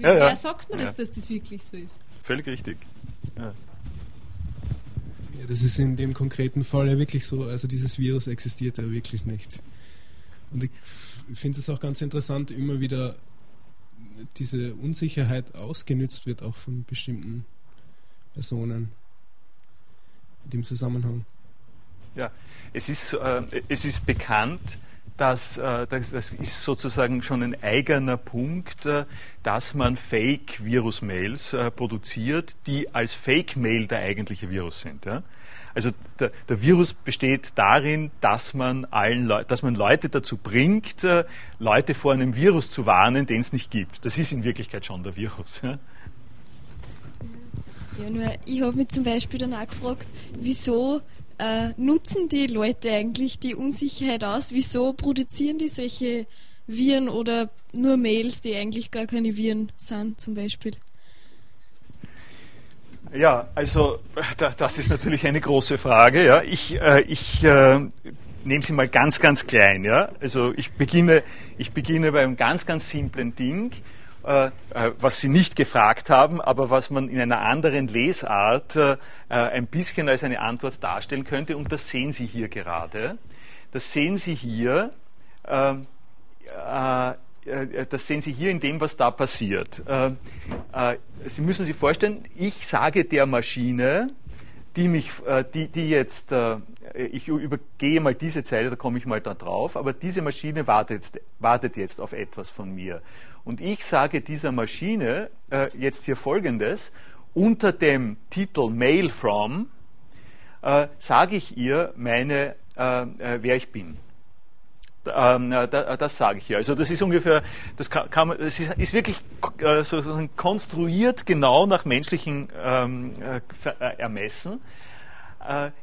ja, wer ja. sagt mir das, dass das wirklich so ist? Völlig richtig. Ja. ja, das ist in dem konkreten Fall ja wirklich so. Also dieses Virus existiert ja wirklich nicht. Und ich finde es auch ganz interessant, immer wieder diese Unsicherheit ausgenützt wird, auch von bestimmten Personen in dem Zusammenhang. Ja, es ist, äh, es ist bekannt, das, äh, das, das, ist sozusagen schon ein eigener Punkt, äh, dass man Fake-Virus-Mails äh, produziert, die als Fake-Mail der eigentliche Virus sind. Ja? Also der, der, Virus besteht darin, dass man, allen Le dass man Leute dazu bringt, Leute vor einem Virus zu warnen, den es nicht gibt. Das ist in Wirklichkeit schon der Virus. Ja? Ja, nur ich habe mich zum Beispiel dann auch gefragt, wieso äh, nutzen die Leute eigentlich die Unsicherheit aus? Wieso produzieren die solche Viren oder nur Mails, die eigentlich gar keine Viren sind, zum Beispiel? Ja, also das ist natürlich eine große Frage. Ja. Ich, äh, ich äh, nehme sie mal ganz, ganz klein. Ja. Also ich beginne, ich beginne bei einem ganz, ganz simplen Ding. Äh, äh, was Sie nicht gefragt haben, aber was man in einer anderen Lesart äh, ein bisschen als eine Antwort darstellen könnte. Und das sehen Sie hier gerade. Das sehen Sie hier. Ähm, das sehen Sie hier in dem, was da passiert. Sie müssen sich vorstellen, ich sage der Maschine, die mich, die, die jetzt, ich übergehe mal diese Zeile, da komme ich mal da drauf, aber diese Maschine wartet wartet jetzt auf etwas von mir. Und ich sage dieser Maschine äh, jetzt hier Folgendes. Unter dem Titel Mail from äh, sage ich ihr, meine, äh, äh wer ich bin. Ähm, das sage ich hier. Also das ist ungefähr, das, kann, das ist, wirklich äh, konstruiert genau nach menschlichen ähm, äh, Ermessen.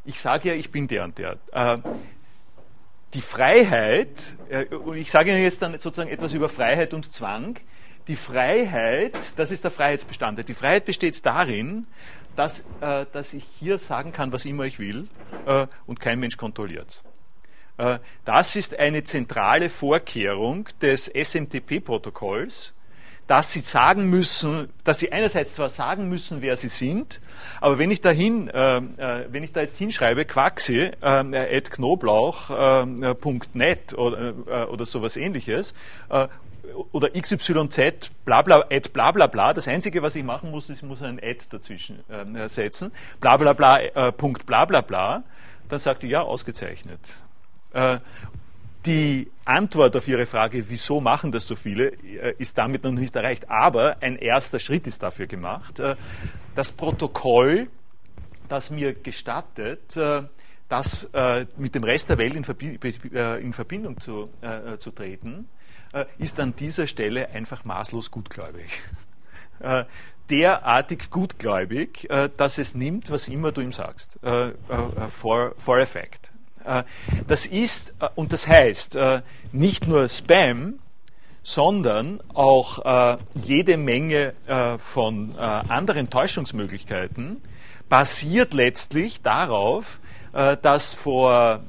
ich sage ja, ich bin der und der die Freiheit, äh, und ich sage Ihnen jetzt dann sozusagen etwas über Freiheit und Zwang, die Freiheit, das ist der Freiheitsbestandteil. Die Freiheit besteht darin, dass, äh, dass ich hier sagen kann, was immer ich will äh, und kein Mensch kontrolliert es. Das ist eine zentrale Vorkehrung des SMTP-Protokolls, dass sie sagen müssen, dass sie einerseits zwar sagen müssen, wer sie sind, aber wenn ich dahin, äh, äh, wenn ich da jetzt hinschreibe, quaxi, äh, knoblauch.net äh, oder, äh, oder sowas ähnliches, äh, oder XYZ, bla bla, Ad, bla bla bla. Das Einzige, was ich machen muss, ist, ich muss ein Ad dazwischen äh, setzen. Bla bla bla, äh, Punkt bla bla bla. Dann sagt die, ja, ausgezeichnet. Äh, die Antwort auf Ihre Frage, wieso machen das so viele, äh, ist damit noch nicht erreicht. Aber ein erster Schritt ist dafür gemacht. Äh, das Protokoll, das mir gestattet, äh, das mit dem Rest der Welt in Verbindung zu, zu treten, ist an dieser Stelle einfach maßlos gutgläubig. Derartig gutgläubig, dass es nimmt, was immer du ihm sagst. For, for effect. Äh, das ist, äh, und das heißt, äh, nicht nur Spam, sondern auch jede Menge von anderen Täuschungsmöglichkeiten basiert letztlich darauf, dass vor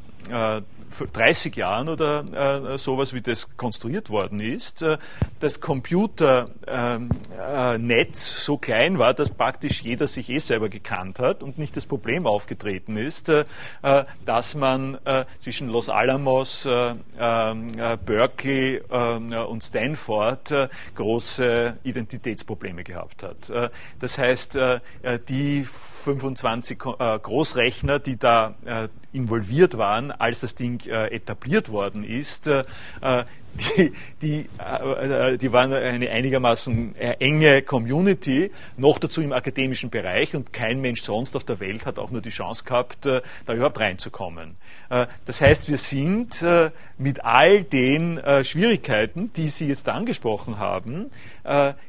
30 Jahren oder äh, sowas, wie das konstruiert worden ist, äh, das Computernetz äh, so klein war, dass praktisch jeder sich eh selber gekannt hat und nicht das Problem aufgetreten ist, äh, dass man äh, zwischen Los Alamos, äh, Berkeley und Stanford große Identitätsprobleme gehabt hat. das heißt, die 25 Großrechner, die da involviert waren, als das Ding äh, etabliert worden ist, äh, die, die, äh, die waren eine einigermaßen äh, enge Community, noch dazu im akademischen Bereich und kein Mensch sonst auf der Welt hat auch nur die Chance gehabt, äh, da überhaupt reinzukommen. Das heißt, wir sind mit all den Schwierigkeiten, die Sie jetzt angesprochen haben,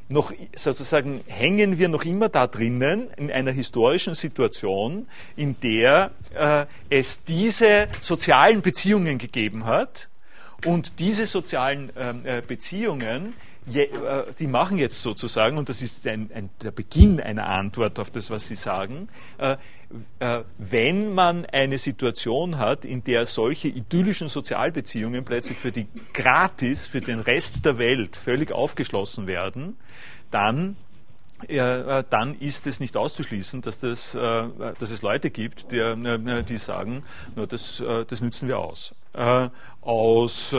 noch sozusagen hängen wir noch immer da drinnen in einer historischen Situation, in der es diese sozialen Beziehungen gegeben hat, und diese sozialen ähm, äh, Beziehungen, je, äh, die machen jetzt sozusagen, und das ist ein, ein, der Beginn einer Antwort auf das, was Sie sagen, äh, äh, wenn man eine Situation hat, in der solche idyllischen Sozialbeziehungen plötzlich für die gratis, für den Rest der Welt völlig aufgeschlossen werden, dann ja, äh, dann ist es nicht auszuschließen, dass, das, äh, dass es Leute gibt, die, äh, die sagen, das, das nützen wir aus. Aus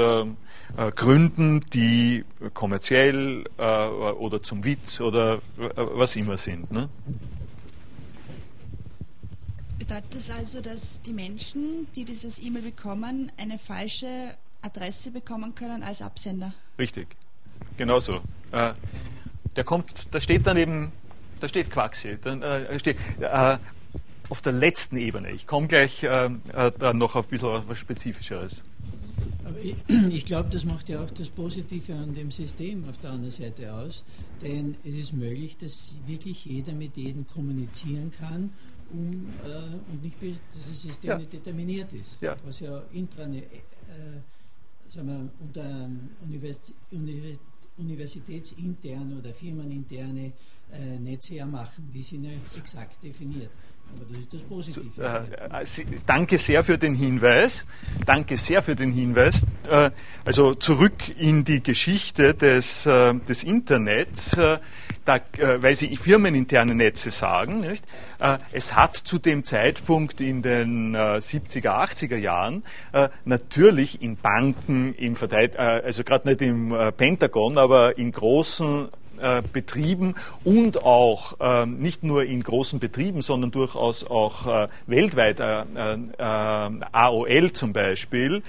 Gründen, die kommerziell oder zum Witz oder was immer sind. Ne? Bedeutet das also, dass die Menschen, die dieses E-Mail bekommen, eine falsche Adresse bekommen können als Absender? Richtig, genau so der kommt, da steht dann eben, da steht Quaxi, dann äh, steht äh, auf der letzten Ebene. Ich komme gleich äh, äh dann noch auf ein bisschen was Spezifischeres. Aber ich, ich glaube, das macht ja auch das Positive an dem System auf der anderen Seite aus, denn es ist möglich, dass wirklich jeder mit jedem kommunizieren kann um, äh, und nicht, dass das System ja. nicht determiniert ist, ja. was ja intrane, äh, sagen wir, unter Universität, Universität universitätsinterne oder firmeninterne äh, Netze ja machen. Die sind ja exakt definiert. Aber das ist das Positive. Äh, äh danke sehr für den Hinweis. Danke sehr für den Hinweis. Äh, also zurück in die Geschichte des, äh, des Internets, äh, da, weil Sie firmeninterne Netze sagen. Nicht? es hat zu dem Zeitpunkt in den 70er, 80er Jahren natürlich in Banken, im also gerade nicht im Pentagon, aber in großen äh, Betrieben und auch äh, nicht nur in großen Betrieben, sondern durchaus auch äh, weltweit, äh, äh, AOL zum Beispiel,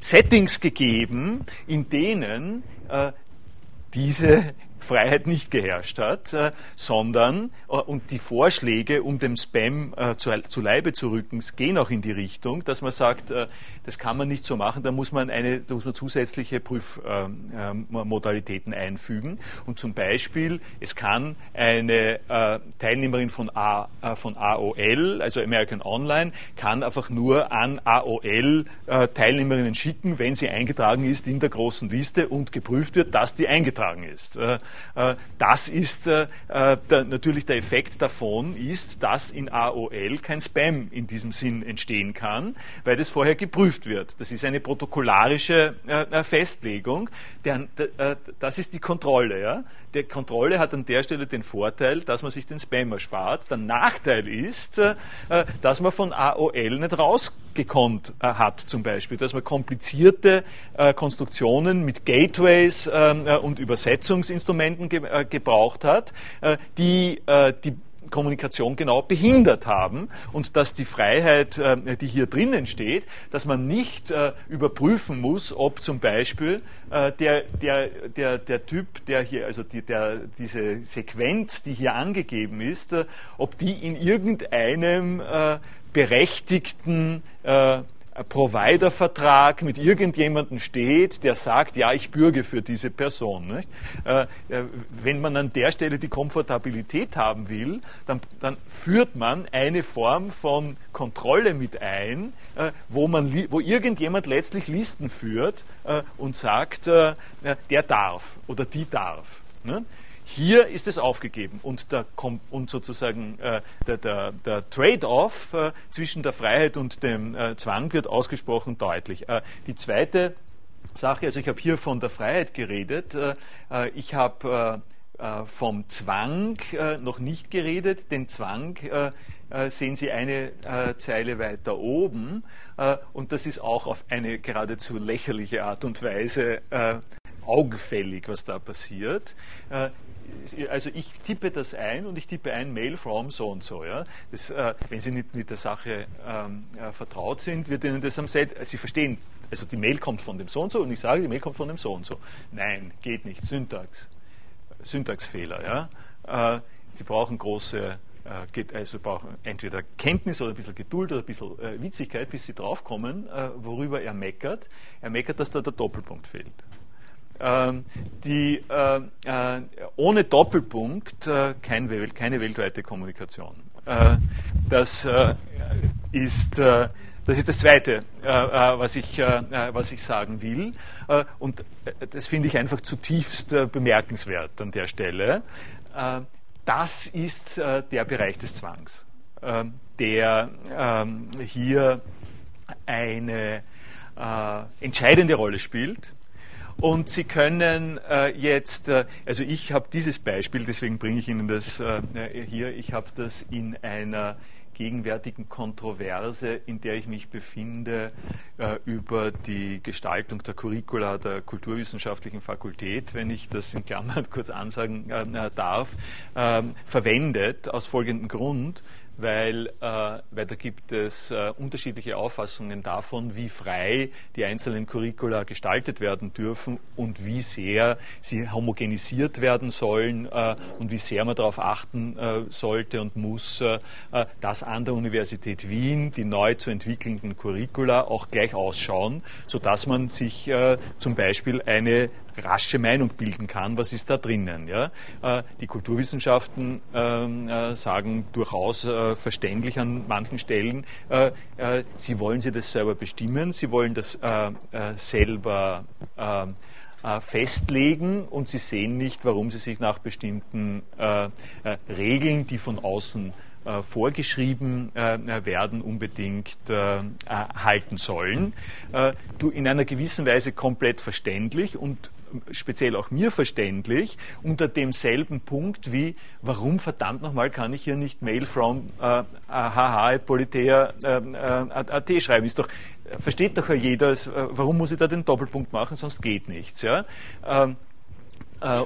Settings gegeben, in denen diese Freiheit nicht geherrscht hat, sondern und die Vorschläge, um dem Spam zu, Leibe zu rücken, gehen auch in die Richtung, dass man sagt, das kann man nicht so machen, da muss man, eine, da muss man zusätzliche Prüfmodalitäten einfügen. Und zum Beispiel, es kann eine äh, Teilnehmerin von, A, äh, von AOL, also American Online, kann einfach nur an AOL Teilnehmerinnen schicken, wenn sie eingetragen ist in der großen Liste und geprüft wird, dass die eingetragen ist. das ist natürlich der Effekt davon ist, dass in AOL kein Spam in diesem Sinn entstehen kann, weil das vorher geprüft wird. Das ist eine protokollarische Festlegung. das ist die Kontrolle. Ja? Die Kontrolle hat an der Stelle den Vorteil, dass man sich den Spam erspart. Der Nachteil ist, dass man von AOL nicht rausgekonnt hat, zum Beispiel, dass man komplizierte Konstruktionen mit Gateways ähm, und Übersetzungsinstrumenten gebraucht hat, die die Kommunikation genau behindert haben und dass die Freiheit, äh, die hier drinnen steht, dass man nicht äh, überprüfen muss, ob zum Beispiel äh, der, der, der, der Typ, der hier, also die, der, diese Sequenz, die hier angegeben ist, ob die in irgendeinem berechtigten Provider-Vertrag mit irgendjemandem steht, der sagt, ja, ich bürge für diese Person. Äh, äh, wenn man an der Stelle die Komfortabilität haben will, dann, dann führt man eine Form von Kontrolle mit ein, äh, wo, man, wo irgendjemand letztlich Listen führt und sagt, der darf oder die darf. Hier ist es aufgegeben und, der, und sozusagen äh, der, der, der Trade-off äh, zwischen der Freiheit und dem äh, Zwang wird ausgesprochen deutlich. Äh, die zweite Sache, also ich habe hier von der Freiheit geredet, äh, äh, ich habe vom Zwang noch nicht geredet. Den Zwang sehen Sie eine Zeile weiter oben und das ist auch auf eine geradezu lächerliche Art und Weise augenfällig, was da passiert also ich tippe das ein und ich tippe ein Mail from so und so. Ja? Das, äh, wenn Sie nicht mit der Sache ähm, äh, vertraut sind, wird Ihnen das am Set, Sie verstehen, also die Mail kommt von dem so und so und ich sage, die Mail kommt von dem so und so. Nein, geht nicht. Syntax. Syntaxfehler. Ja? Äh, Sie brauchen große äh, also brauchen entweder Kenntnis oder ein bisschen Geduld oder ein bisschen äh, Witzigkeit, bis sie draufkommen, äh, worüber er meckert. Er meckert, dass da der Doppelpunkt fehlt. Ähm, die, äh, äh, ohne Doppelpunkt äh, kein, keine weltweite Kommunikation. das ist das ist das Zweite, was, ich, was ich sagen will. und das finde ich einfach zutiefst bemerkenswert an der Stelle. das ist der Bereich des Zwangs, der ähm, hier eine entscheidende Rolle spielt und Sie können äh, jetzt, äh, also ich habe dieses Beispiel, deswegen bringe ich Ihnen das äh, hier, ich habe das in einer gegenwärtigen Kontroverse, in der ich mich befinde, äh, über die Gestaltung der Curricula der Kulturwissenschaftlichen Fakultät, wenn ich das in Klammern kurz ansagen äh, darf, äh, verwendet, aus folgendem Grund weil, äh, weil da gibt es äh, unterschiedliche Auffassungen davon, wie frei die einzelnen Curricula gestaltet werden dürfen und wie sehr sie homogenisiert werden sollen äh, und wie sehr man darauf achten äh, sollte und muss, äh, äh, dass an der Universität Wien die neu zu entwickelnden Curricula auch gleich ausschauen, sodass man sich zum Beispiel eine rasche Meinung bilden kann, was ist da drinnen. Ja? Äh, die Kulturwissenschaften ähm, äh, sagen durchaus äh, verständlich an manchen Stellen, sie wollen sie das selber bestimmen, sie wollen das selber festlegen und sie sehen nicht, warum sie sich nach bestimmten Regeln, die von außen vorgeschrieben werden, unbedingt halten sollen. in einer gewissen Weise komplett verständlich und speziell auch mir verständlich, unter demselben Punkt wie, warum verdammt nochmal kann ich hier nicht Mail from äh, hh.politea.at äh, äh, schreiben? Ist doch, versteht doch jeder, äh, warum muss ich da den Doppelpunkt machen, sonst geht nichts. Ja? Ähm, äh,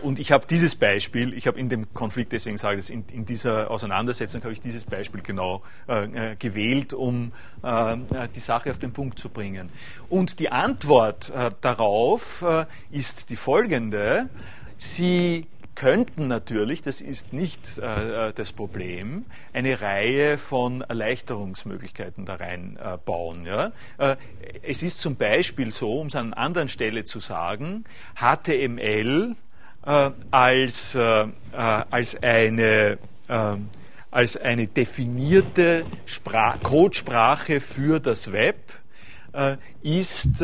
und ich habe dieses Beispiel, ich habe in dem Konflikt, deswegen sage ich das, in, in dieser Auseinandersetzung habe ich dieses Beispiel genau äh, äh gewählt, um äh, die Sache auf den Punkt zu bringen. Und die Antwort äh, darauf äh, ist die folgende. Sie könnten natürlich, das ist nicht äh, das Problem, eine Reihe von Erleichterungsmöglichkeiten da reinbauen. Äh, ja? äh, es ist zum Beispiel so, um es an einer anderen Stelle zu sagen, HTML äh, als, äh, äh, als, eine, ähm, als eine definierte Sprach Codesprache für das Web ist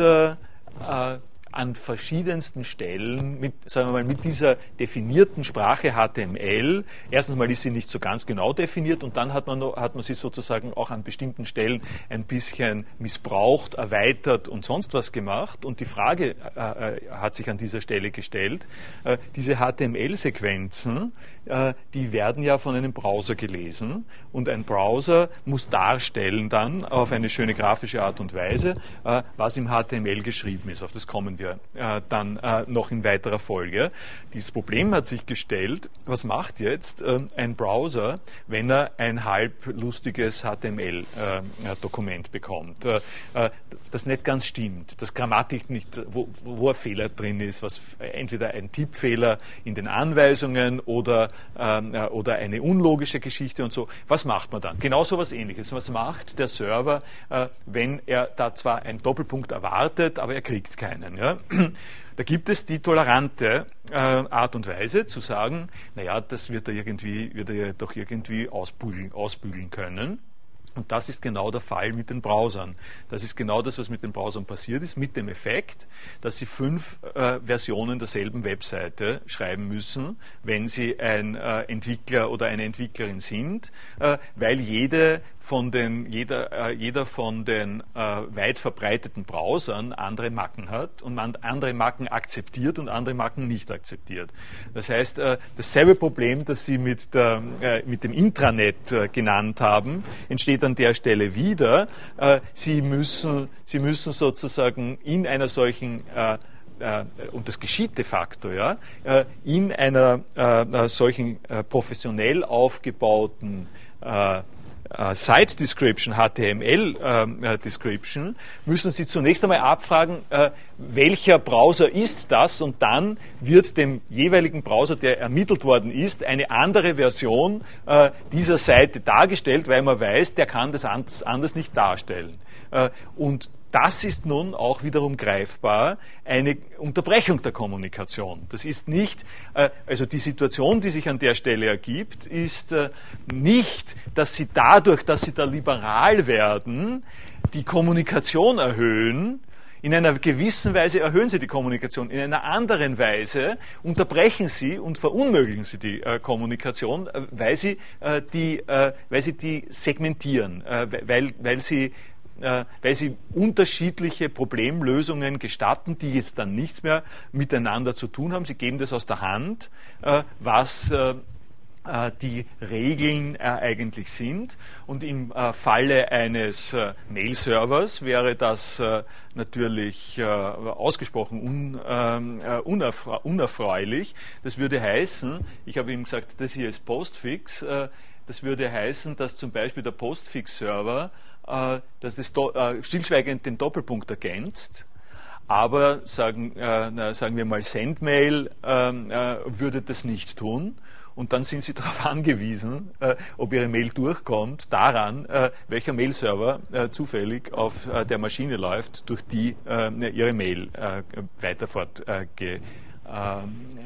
an verschiedensten Stellen mit, sagen wir mal, mit dieser definierten Sprache HTML, erstens mal ist sie nicht so ganz genau definiert und dann hat man, hat man sie sozusagen auch an bestimmten Stellen ein bisschen missbraucht, erweitert und sonst was gemacht. Und die Frage äh, äh hat sich an dieser Stelle gestellt, äh, diese HTML-Sequenzen, die werden ja von einem Browser gelesen und ein Browser muss darstellen dann auf eine schöne grafische Art und Weise, äh, was im HTML geschrieben ist. Auf das kommen wir äh, dann noch in weiterer Folge. Dieses Problem hat sich gestellt, was macht jetzt ein Browser, wenn er ein halb lustiges HTML-Dokument bekommt, das nicht ganz stimmt, das Grammatik nicht, wo, wo ein Fehler drin ist, was entweder ein Tippfehler in den Anweisungen oder ähm, äh, oder eine unlogische Geschichte und so. Was macht man dann? Genau so was ähnliches. Was macht der Server, äh, wenn er da zwar einen Doppelpunkt erwartet, aber er kriegt keinen? Ja? Da gibt es die tolerante äh, Art und Weise zu sagen, naja, das wird er irgendwie, wird er doch irgendwie ausbügeln, ausbügeln können. Und das ist genau der Fall mit den Browsern. Das ist genau das, was mit den Browsern passiert ist, mit dem Effekt, dass sie fünf äh, Versionen derselben Webseite schreiben müssen, wenn sie ein äh, Entwickler oder eine Entwicklerin sind, äh, weil jede von den, jeder, äh, jeder von den äh, weit verbreiteten Browsern andere Macken hat und man andere Macken akzeptiert und andere Macken nicht akzeptiert. Das heißt, äh, dasselbe Problem, das Sie mit, der, äh, mit dem Intranet äh, genannt haben, entsteht an der Stelle wieder. Äh, Sie, müssen, Sie müssen sozusagen in einer solchen und das geschieht de facto, ja, in einer solchen professionell aufgebauten äh, Site Description, HTML äh, Description, müssen Sie zunächst einmal abfragen, äh, welcher Browser ist das und dann wird dem jeweiligen Browser, der ermittelt worden ist, eine andere Version äh, dieser Seite dargestellt, weil man weiß, der kann das anders nicht darstellen. Äh, und das ist nun auch wiederum greifbar eine Unterbrechung der Kommunikation. Das ist nicht, äh, also die Situation, die sich an der Stelle ergibt, ist äh, nicht, dass sie dadurch, dass sie da liberal werden, die Kommunikation erhöhen, in einer gewissen Weise erhöhen sie die Kommunikation, in einer anderen Weise unterbrechen sie und verunmöglichen sie die äh, Kommunikation, äh, weil, sie, äh, die, weil sie die segmentieren, weil, weil sie äh, weil sie unterschiedliche Problemlösungen gestatten, die jetzt dann nichts mehr miteinander zu tun haben. Sie geben das aus der Hand, äh, was äh, die Regeln eigentlich sind. Und im Falle eines Mail-Servers wäre das natürlich ausgesprochen ähm, unerfreulich. Das würde heißen, ich habe Ihnen gesagt, das hier ist Postfix, das würde heißen, dass zum Beispiel der Postfix-Server äh, dass das äh, stillschweigend den Doppelpunkt ergänzt. Aber sagen, äh, sagen wir mal, Sendmail ähm, äh, würde das nicht tun. Und dann sind Sie darauf angewiesen, äh, ob Ihre Mail durchkommt, daran, äh, welcher Mail-Server zufällig auf der Maschine läuft, durch die Ihre Mail weiter fortge ähm,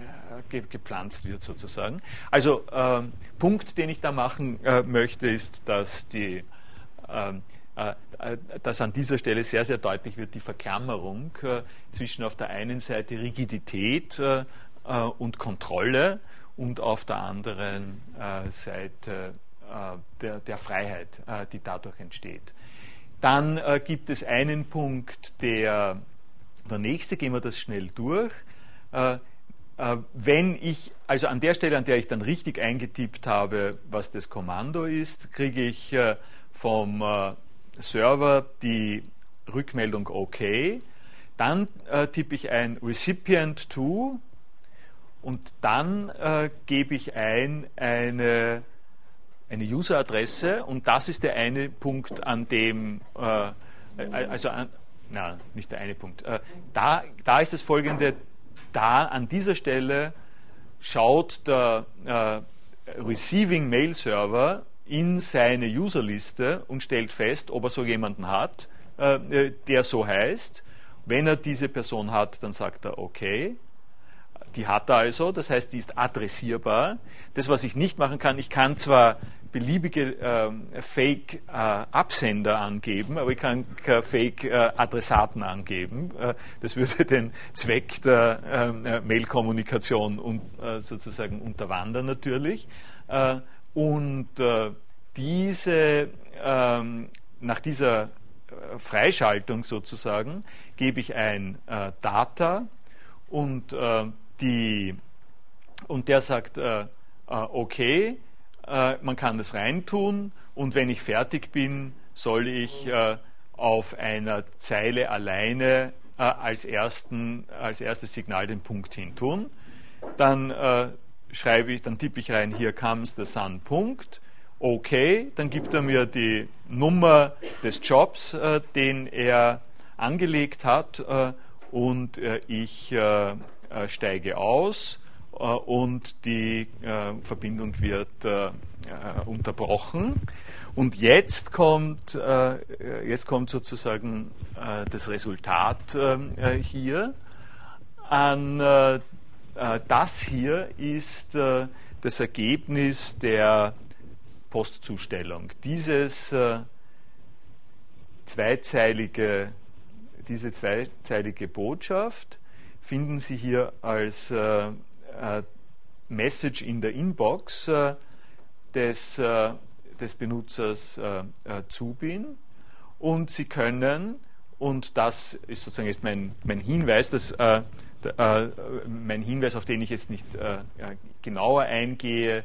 gepflanzt wird sozusagen. Also ähm, Punkt, den ich da machen möchte, ist, dass die äh, äh, dass an dieser Stelle sehr, sehr deutlich wird die Verklammerung äh, zwischen auf der einen Seite Rigidität und Kontrolle und auf der anderen Seite der, der Freiheit, die dadurch entsteht. Dann gibt es einen Punkt, der, der nächste, gehen wir das schnell durch. Wenn ich, also an der Stelle, an der ich dann richtig eingetippt habe, was das Kommando ist, kriege ich vom äh, Server die Rückmeldung OK. Dann äh, tippe ich ein Recipient to und dann äh, gebe ich ein eine, eine User-Adresse und das ist der eine Punkt, an dem, äh, also an, na, nicht der eine Punkt. Äh, da, da ist das folgende, da an dieser Stelle schaut der äh, Receiving Mail Server in seine Userliste und stellt fest, ob er so jemanden hat, äh, der so heißt. Wenn er diese Person hat, dann sagt er okay. Die hat er also, das heißt, die ist adressierbar. Das, was ich nicht machen kann, ich kann zwar beliebige äh, Fake-Absender angeben, aber ich kann keine Fake-Adressaten angeben. das würde den Zweck der ähm, Mail-Kommunikation sozusagen unterwandern natürlich. Und diese, ähm, nach dieser Freischaltung sozusagen gebe ich ein Data und, die, und der sagt, okay, äh, man kann das reintun und wenn ich fertig bin, soll ich äh, auf einer Zeile alleine äh, als, ersten, als erstes Signal den Punkt hin tun. Dann äh, schreibe ich, dann tippe ich rein, hier comes the sun, Punkt. Okay, dann gibt er mir die Nummer des Jobs, äh, den er angelegt hat äh, und ich steige aus äh, und die äh, Verbindung wird äh, unterbrochen. Und jetzt kommt, jetzt kommt sozusagen das Resultat hier. An, das hier ist das Ergebnis der Postzustellung. Dieses zweizeilige, diese zweizeilige Botschaft finden Sie hier als äh, Message in der Inbox äh, des, äh, des Benutzers Zubin und Sie können, und das ist sozusagen jetzt mein, mein Hinweis, dass, äh, äh, mein Hinweis, auf den ich jetzt nicht äh, genauer eingehe,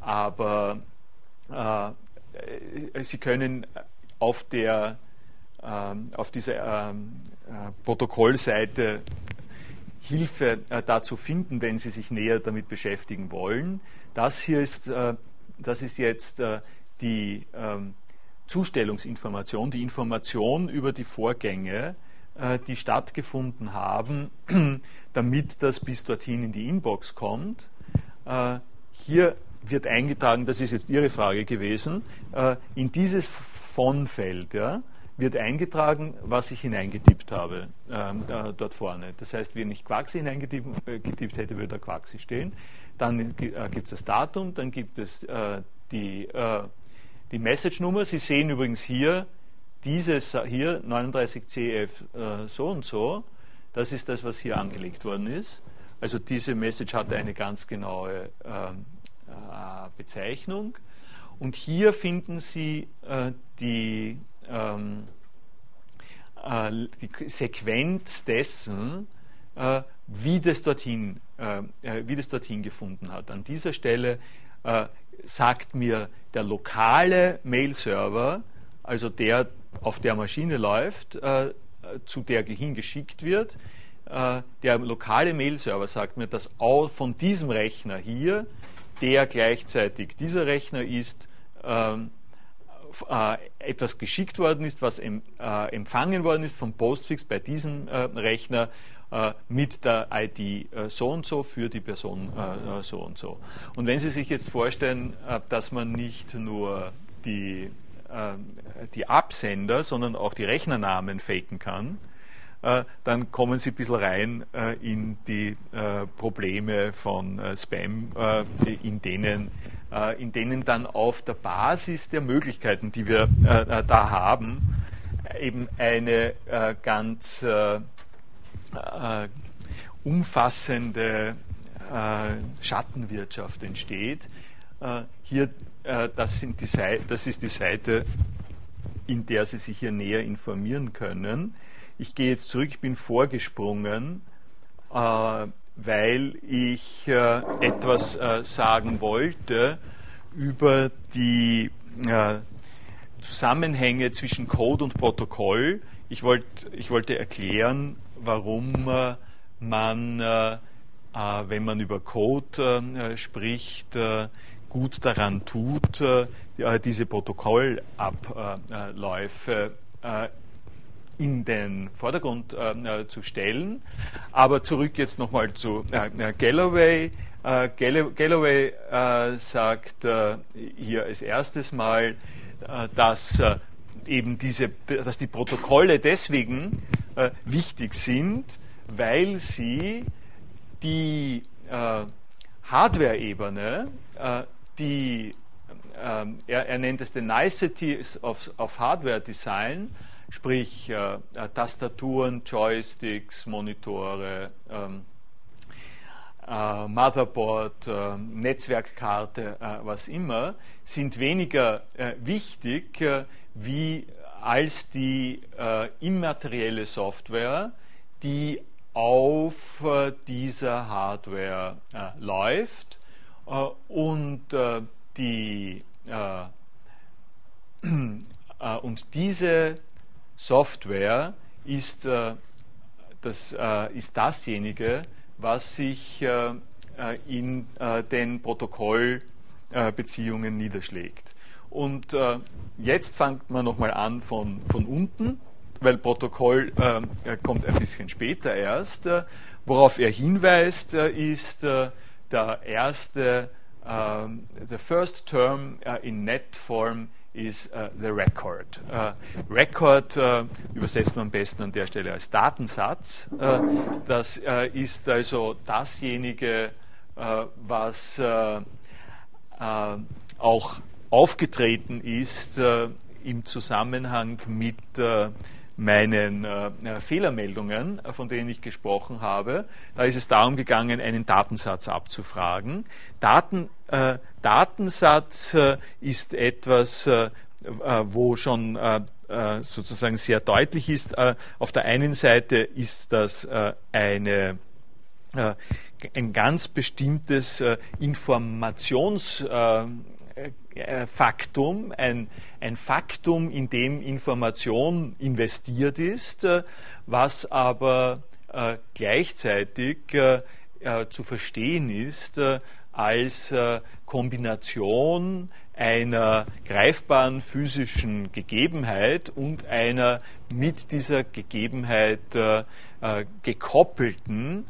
aber Sie können auf, der, ähm, auf dieser ähm, Protokollseite Hilfe äh, dazu finden, wenn Sie sich näher damit beschäftigen wollen. Das hier ist, äh, das ist jetzt äh, die ähm, Zustellungsinformation, die Information über die Vorgänge, äh, die stattgefunden haben, damit das bis dorthin in die Inbox kommt. Äh, hier wird eingetragen, das ist jetzt Ihre Frage gewesen, äh, in dieses von-Feld. Ja, wird eingetragen, was ich hineingetippt habe ähm, äh, dort vorne. Das heißt, wenn ich Quaxi hineingetippt äh, hätte, würde da Quaxi stehen. Dann äh, gibt es das Datum, dann gibt es äh, die, äh, die Message-Nummer. Sie sehen übrigens hier dieses hier, 39CF äh, so und so. Das ist das, was hier angelegt worden ist. Also diese Message hatte eine ganz genaue ähm, Bezeichnung. Und hier finden Sie die ähm, äh, die Sequenz dessen, äh, wie, das dorthin, äh, äh, wie das dorthin gefunden hat. An dieser Stelle äh, sagt mir der lokale Mail-Server, also der auf der Maschine läuft, äh, zu der hingeschickt wird, der lokale Mail-Server sagt mir, dass auch von diesem Rechner hier, der gleichzeitig dieser Rechner ist, ähm, äh, etwas geschickt worden ist, was äh, empfangen worden ist vom Postfix bei diesem äh, Rechner äh, mit der ID äh, so und so für die Person äh, so und so. Und wenn Sie sich jetzt vorstellen, dass man nicht nur die, die Absender, sondern auch die Rechnernamen faken kann, dann kommen Sie ein bisschen rein in die Probleme von Spam, in denen äh, in denen dann auf der Basis der Möglichkeiten, die wir äh, äh, da haben, eben eine ganz umfassende Schattenwirtschaft entsteht. hier, das, sind die Seite, das ist die Seite, in der Sie sich hier näher informieren können. Ich gehe jetzt zurück, ich bin vorgesprungen weil ich äh, etwas äh, sagen wollte über die äh, Zusammenhänge zwischen Code und Protokoll. Ich, wollt, ich wollte erklären, warum äh, man, äh, äh, wenn man über Code spricht, gut daran tut, diese Protokollabläufe in den Vordergrund äh, zu stellen. Aber zurück jetzt nochmal zu äh, Galloway. Äh, Galloway äh, sagt äh, hier als erstes Mal, äh, dass eben diese, dass die Protokolle deswegen wichtig sind, weil sie die Hardware-Ebene, die er, er, nennt es the niceties of, of Hardware Design, sprich äh, Tastaturen, Joysticks, Monitore, ähm, äh, Motherboard, äh, Netzwerkkarte, äh, was immer, sind weniger äh, wichtig äh, wie als die äh, immaterielle Software, die auf dieser Hardware läuft und die und diese Software ist, das, ist dasjenige, was sich äh, äh, in äh, den Protokollbeziehungen niederschlägt. Und jetzt fängt man nochmal an von, von unten, weil Protokoll kommt ein bisschen später erst. worauf er hinweist, ist der erste, the first term in net form ist uh, the record. Uh, record uh, übersetzt man am besten an der Stelle als Datensatz. das ist also dasjenige, was auch aufgetreten ist im Zusammenhang mit meinen äh, Fehlermeldungen, von denen ich gesprochen habe. Da ist es darum gegangen, einen Datensatz abzufragen. Daten, äh, Datensatz äh, ist etwas, äh, äh, wo schon äh, sozusagen sehr deutlich ist. auf der einen Seite ist das eine ein ganz bestimmtes Informations Faktum, ein, ein Faktum, in dem Information investiert ist, was aber gleichzeitig zu verstehen ist als äh, Kombination einer greifbaren physischen Gegebenheit und einer mit dieser Gegebenheit äh, äh, gekoppelten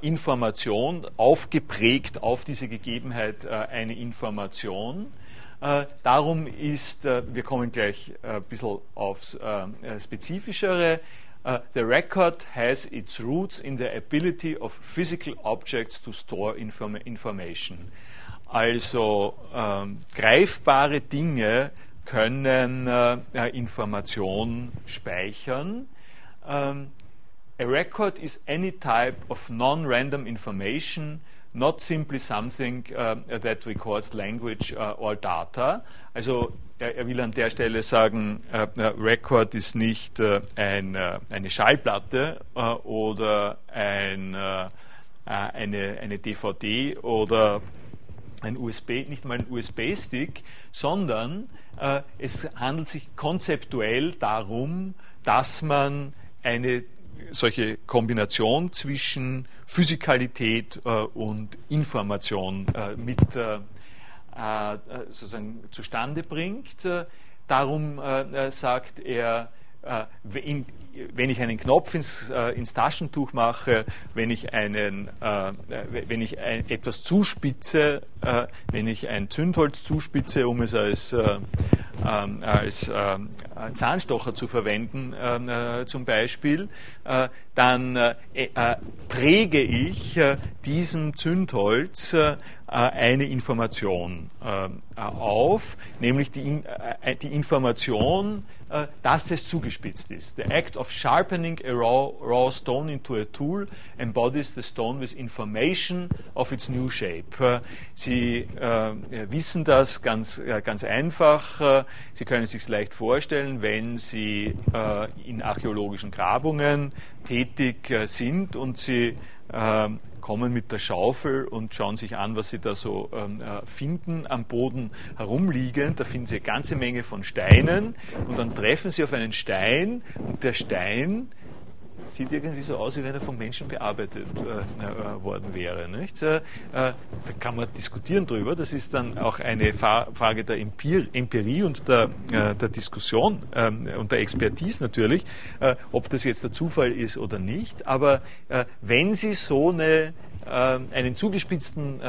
Information, aufgeprägt auf diese Gegebenheit eine Information. darum ist, wir kommen gleich ein bisschen aufs Spezifischere, the record has its roots in the ability of physical objects to store inform information. Also ähm, greifbare Dinge können äh, Information speichern. Um, a record is any type of non-random information, not simply something uh, that records language uh, or data. Also er, er, will an der Stelle sagen, äh, Record ist nicht äh, ein, äh, eine Schallplatte äh, oder ein, äh, äh, eine, eine DVD oder ein USB, nicht mal ein USB-Stick, sondern es handelt sich konzeptuell darum, dass man eine solche Kombination zwischen Physikalität und Information mit äh, äh, sozusagen zustande bringt. Äh, darum sagt er, wenn ich einen Knopf ins, ins Taschentuch mache, wenn ich, einen, wenn ich ein, etwas zuspitze, wenn ich ein Zündholz zuspitze, um es als, ähm, als Zahnstocher zu verwenden, zum Beispiel, dann präge ich diesem Zündholz äh, eine Information äh, auf, nämlich die, äh, die Information, dass es zugespitzt ist. The act of sharpening a raw, raw stone into a tool embodies the stone with information of its new shape. Sie äh, wissen das ganz, äh, ganz einfach. Sie können es sich leicht vorstellen, wenn Sie äh, in archäologischen Grabungen tätig sind und Sie kommen mit der Schaufel und schauen sich an, was sie da so ähm, äh, finden am Boden herumliegend. Da finden sie eine ganze Menge von Steinen und dann treffen sie auf einen Stein und der Stein sieht irgendwie so aus, wie wenn er vom Menschen bearbeitet äh, äh, worden wäre. Nicht? Äh, da kann man diskutieren drüber. Das ist dann auch eine Fa Frage der Empir Empirie und der, äh, der Diskussion ähm, und der Expertise natürlich, äh, ob das jetzt der Zufall ist oder nicht. Aber äh, wenn Sie so eine, einen zugespitzten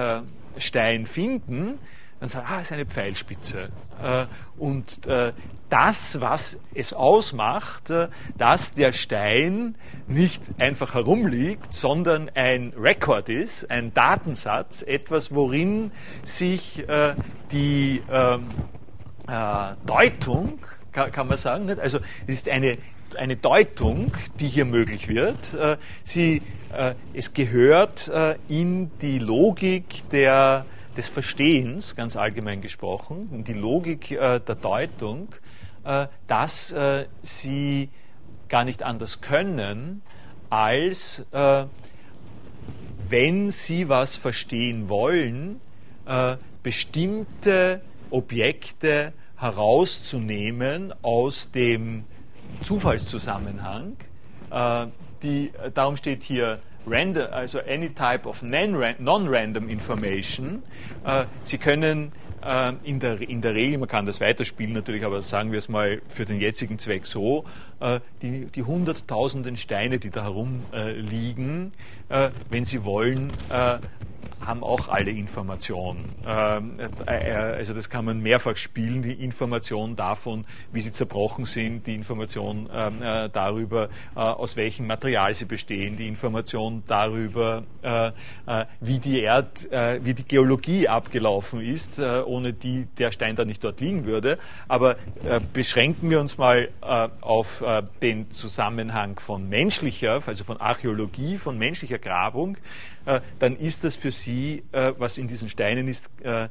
Stein finden, dann sagt, ah, es ist eine Pfeilspitze. Äh, und äh, das, was es ausmacht, äh, dass der Stein nicht einfach herumliegt, sondern ein Rekord ist, ein Datensatz, etwas, worin sich die ähm, äh, Deutung, kann, man sagen, also es ist eine eine Deutung, die hier möglich wird. Sie, es gehört in die Logik der des Verstehens, ganz allgemein gesprochen, die Logik äh, der Deutung, äh, dass äh, sie gar nicht anders können, als äh, wenn sie was verstehen wollen, äh, bestimmte Objekte herauszunehmen aus dem Zufallszusammenhang. Äh, die, darum steht hier random, also any type of non-random information. Äh, Sie können äh, in, der, in der Regel, man kann das weiterspielen natürlich, aber sagen wir es mal für den jetzigen Zweck so, äh, die, die hunderttausenden Steine, die da herumliegen, äh, wenn Sie wollen, äh, haben auch alle Informationen. Ähm, äh, äh, also das kann man mehrfach spielen, die Information davon, wie sie zerbrochen sind, die Information ähm, äh, darüber, aus welchem Material sie bestehen, die Information darüber, wie die Erd, wie die Geologie abgelaufen ist, ohne die der Stein da nicht dort liegen würde. Aber beschränken wir uns mal auf den Zusammenhang von menschlicher, also von Archäologie, von menschlicher Grabung. Dann ist das für Sie, äh, was in diesen Steinen ist, äh,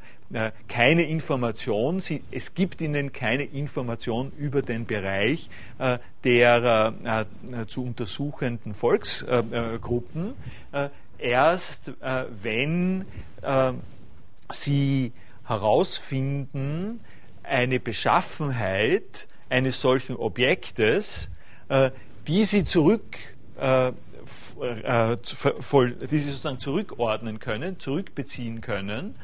keine Information. Sie, es gibt Ihnen keine Information über den Bereich der zu untersuchenden Volksgruppen. erst wenn Sie herausfinden, eine Beschaffenheit eines solchen Objektes, die Sie zurück äh, voll, die sie sozusagen zurückordnen können, zurückbeziehen können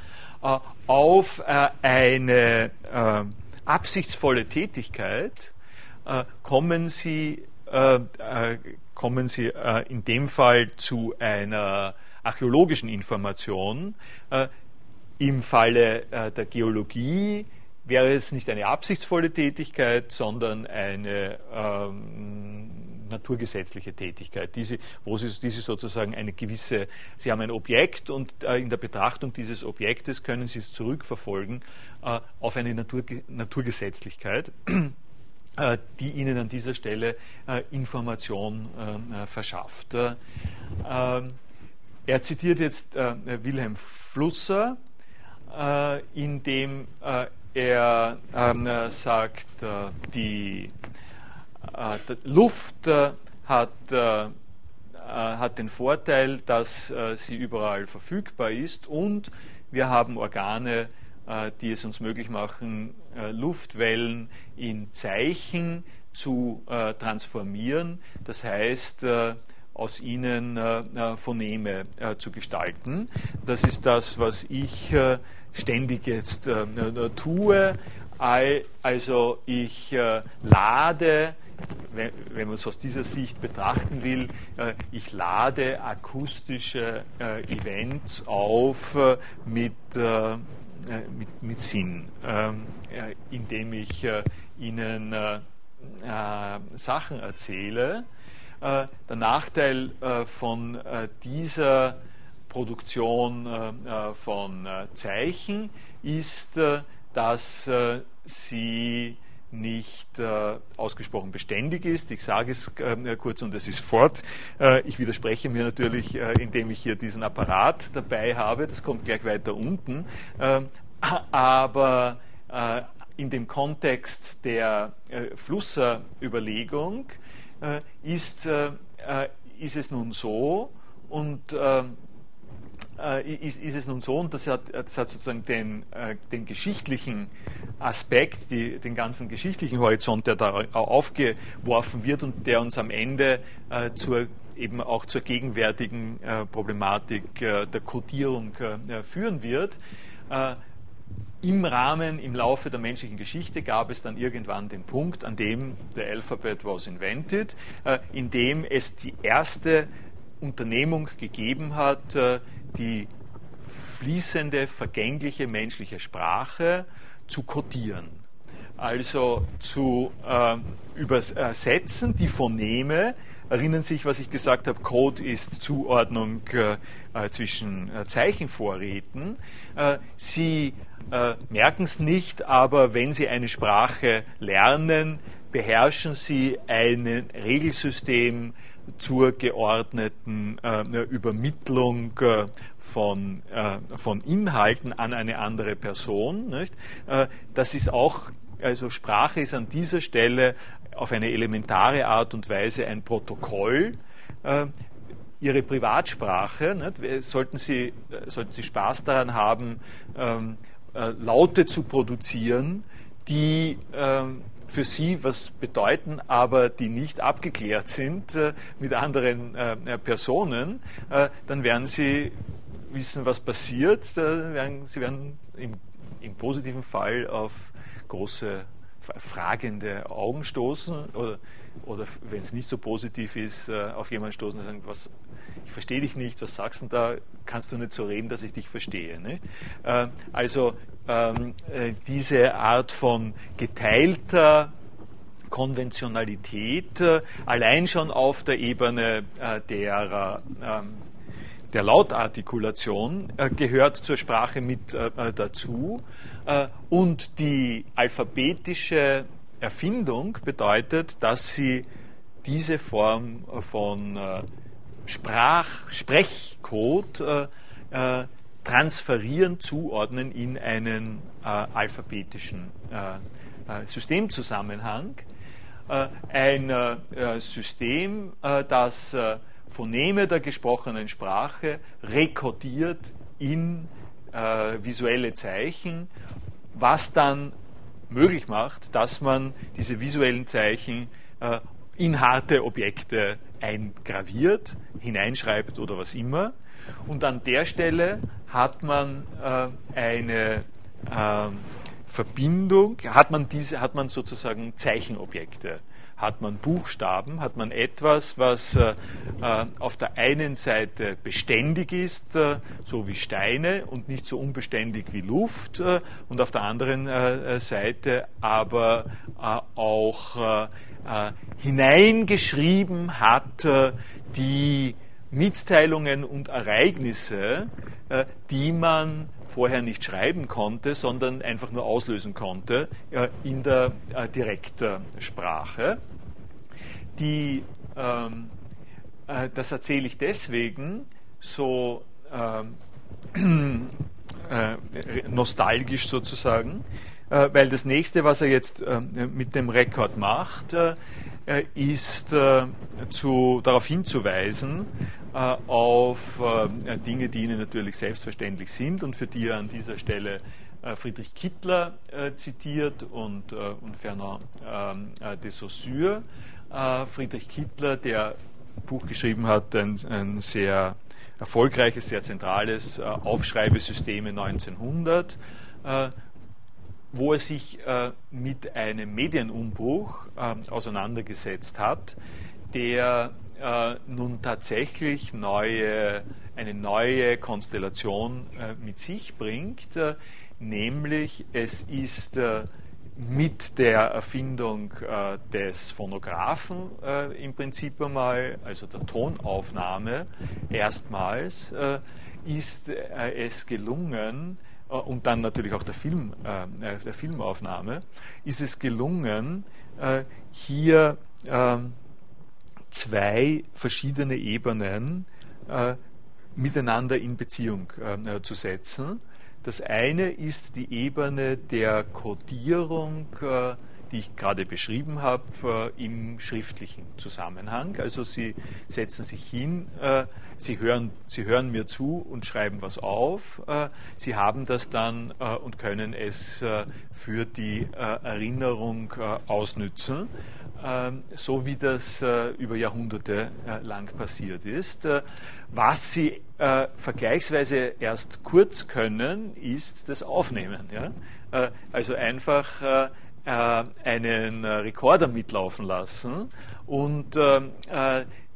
äh, auf äh, eine äh, absichtsvolle Tätigkeit, äh, kommen sie, äh, kommen sie in dem Fall zu einer archäologischen Information. Im Falle der Geologie wäre es nicht eine absichtsvolle Tätigkeit, sondern eine ähm, naturgesetzliche Tätigkeit, diese, wo sie, diese sozusagen eine gewisse, sie haben ein Objekt und äh, in der Betrachtung dieses Objektes können sie es zurückverfolgen äh, auf eine Natur, Naturgesetzlichkeit. Äh, die ihnen an dieser Stelle Information verschafft. Er zitiert jetzt Wilhelm Flusser, in dem er ähm, sagt, die Luft äh, hat, äh, hat den Vorteil, dass sie überall verfügbar ist und wir haben Organe, die es uns möglich machen, Luftwellen in Zeichen zu transformieren. Das heißt, aus ihnen Phoneme zu gestalten. Das ist das, was ich ständig jetzt tue. Also ich lade wenn, wenn man es aus dieser Sicht betrachten will, äh, ich lade akustische äh, Events auf äh, mit, mit, mit Sinn, ähm, indem ich Ihnen Sachen erzähle. der Nachteil von dieser Produktion von Zeichen ist, dass sie nicht äh, ausgesprochen beständig ist. Ich sage es äh, kurz und es ist fort. Äh, ich widerspreche mir natürlich, äh, indem ich hier diesen Apparat dabei habe. Das kommt gleich weiter unten. Ähm, aber äh, in dem Kontext der äh, Flusserüberlegung ist, ist es nun so, und äh, ist, ist, es nun so, und das hat, das hat sozusagen den, äh, den geschichtlichen Aspekt, die, den ganzen geschichtlichen Horizont, der da aufgeworfen wird und der uns am Ende äh, zur, eben auch zur gegenwärtigen äh, Problematik äh, der Codierung äh, führen wird. im Rahmen, im Laufe der menschlichen Geschichte gab es dann irgendwann den Punkt, an dem der Alphabet was invented, in dem es die erste Unternehmung gegeben hat, die fließende, vergängliche menschliche Sprache zu kodieren. Also zu äh, übersetzen die Phoneme, erinnern sich, was ich gesagt habe, Code ist Zuordnung äh, äh zwischen äh, Zeichenvorräten. Äh, Sie äh, merken es nicht, aber wenn Sie eine Sprache lernen, beherrschen Sie ein Regelsystem zur geordneten äh, Übermittlung äh, von, äh, von Inhalten an eine andere Person. Nicht? Äh, das ist auch, also Sprache ist an dieser Stelle auf eine elementare Art und Weise ein Protokoll. Äh, Ihre Privatsprache, nicht? Sollten, Sie, sollten Sie Spaß daran haben, ähm, äh, Laute zu produzieren, die ähm, für sie was bedeuten, aber die nicht abgeklärt sind äh, mit anderen äh, äh Personen, dann werden sie wissen, was passiert. Sie werden im, im, positiven Fall auf große fragende Augen stoßen oder, oder wenn es nicht so positiv ist, auf jemanden stoßen und sagen, was, ich verstehe dich nicht, was sagst du da, kannst du nicht so reden, dass ich dich verstehe. Äh, also ähm, äh, diese Art von geteilter Konventionalität äh, allein schon auf der Ebene äh, der, ähm, der Lautartikulation äh, gehört zur Sprache mit äh, dazu. und die alphabetische Erfindung bedeutet, dass sie diese Form von Sprach, Sprechcode äh, äh, transferieren, zuordnen in einen äh, alphabetischen äh, äh, Systemzusammenhang. Äh, ein System, das Phoneme der gesprochenen Sprache rekodiert in visuelle Zeichen, was dann möglich macht, dass man diese visuellen Zeichen in harte Objekte eingraviert, hineinschreibt oder was immer. Und an der Stelle hat man äh, eine äh, Verbindung, hat man, diese, hat man sozusagen Zeichenobjekte hat man Buchstaben, hat man etwas, was äh, äh, auf der einen Seite beständig ist, äh, so wie Steine und nicht so unbeständig wie Luft, äh, und auf der anderen Seite aber auch hineingeschrieben hat die Mitteilungen und Ereignisse, die man vorher nicht schreiben konnte, sondern einfach nur auslösen konnte äh, in der äh, Direktsprache. Die, ähm, äh, das erzähle ich deswegen so ähm, äh, nostalgisch sozusagen, äh, weil das nächste, was er jetzt äh, mit dem Rekord macht, ist zu, darauf hinzuweisen, äh, auf äh, Dinge, die Ihnen natürlich selbstverständlich sind und für die er an dieser Stelle äh, Friedrich Kittler zitiert und, und Fernand ähm, de Saussure. Friedrich Kittler, der ein Buch geschrieben hat, ein, ein sehr erfolgreiches, sehr zentrales Aufschreibesystem 1900, wo er sich mit einem Medienumbruch auseinandergesetzt hat, der äh, nun tatsächlich neue, eine neue Konstellation äh, mit sich bringt, äh, nämlich es ist äh, mit der Erfindung äh, des Phonographen äh, im Prinzip einmal, also der Tonaufnahme, erstmals ist es gelungen, und dann natürlich auch der, Film, der Filmaufnahme, ist es gelungen, hier ähm, zwei verschiedene Ebenen äh, miteinander in Beziehung äh, zu setzen. Das eine ist die Ebene der Codierung, äh, die ich gerade beschrieben habe, äh, im schriftlichen Zusammenhang. Also Sie setzen sich hin, äh, Sie, hören, Sie hören mir zu und schreiben was auf. Äh, Sie haben das dann und können es für die Erinnerung ausnützen. Ähm, so wie das über Jahrhunderte lang passiert ist. Was sie vergleichsweise erst kurz können, ist das Aufnehmen. Also einfach einen Rekorder mitlaufen lassen und ähm,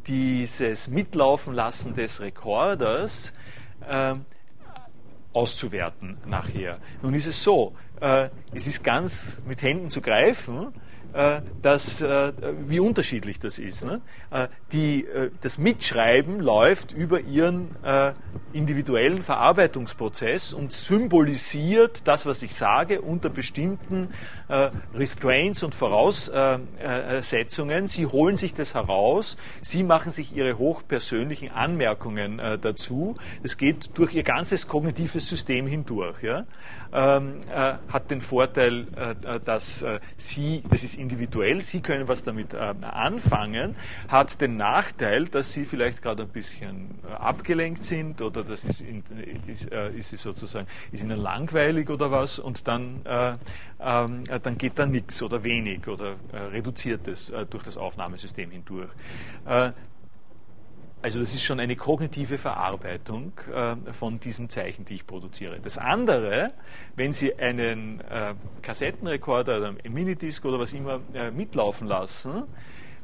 dieses Mitlaufen lassen des Rekorders auszuwerten nachher. Nun ist es so, äh, es ist ganz mit Händen zu greifen, äh, dass, äh, wie unterschiedlich das ist. Ne? Äh, die, das Mitschreiben läuft über ihren individuellen Verarbeitungsprozess und symbolisiert das, was ich sage, unter bestimmten Restraints und Voraussetzungen. Sie holen sich das heraus, sie machen sich ihre hochpersönlichen Anmerkungen dazu. Es geht durch ihr ganzes kognitives System hindurch. Ja? Ähm, hat den Vorteil, dass sie, das ist individuell, Sie können was damit äh, anfangen, hat den Nachteil, dass Sie vielleicht gerade ein bisschen äh, abgelenkt sind oder das ist, in, ist, äh, ist, sozusagen, ist Ihnen langweilig oder was und dann, äh, ähm, dann geht da nichts oder wenig oder äh, reduziert es äh, durch das Aufnahmesystem hindurch. Also das ist schon eine kognitive Verarbeitung äh, von diesen Zeichen, die ich produziere. Das andere, wenn Sie einen äh, Kassettenrekorder oder einen Minidisc oder was immer äh, mitlaufen lassen,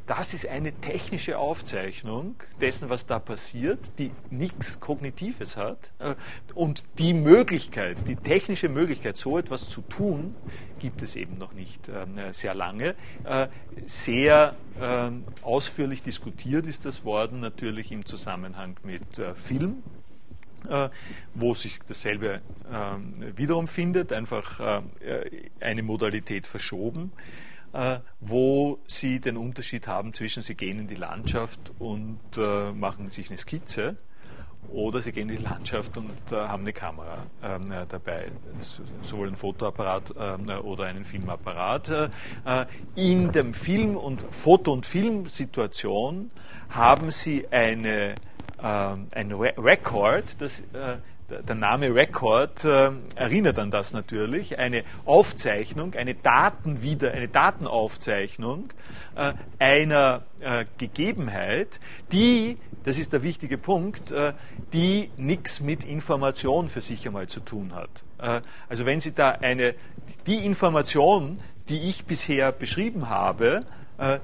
das ist eine technische Aufzeichnung dessen, was da passiert, die nichts Kognitives hat. Äh, und die Möglichkeit, die technische Möglichkeit, so etwas zu tun, gibt es eben noch nicht ähm, äh, sehr lange. Äh, sehr ähm, ausführlich diskutiert ist das worden natürlich im Zusammenhang mit Film, wo sich dasselbe ähm, wiederum findet, einfach eine Modalität verschoben. Äh, wo sie den Unterschied haben zwischen, sie gehen in die Landschaft und äh, machen sich eine Skizze oder sie gehen in die Landschaft und äh, haben eine Kamera ähm, äh, dabei, sowohl ein Fotoapparat äh, oder einen Filmapparat. In dem Film- und Foto- und Filmsituation haben sie eine, ähm, ein Re Record, das der Name Record äh, erinnert an das natürlich, eine Aufzeichnung, eine Datenwieder, eine Datenaufzeichnung äh, einer äh, Gegebenheit, die, das ist der wichtige Punkt, äh, die nichts mit Information für sich einmal zu tun hat. Äh, also wenn Sie da eine, die Information, die ich bisher beschrieben habe, äh,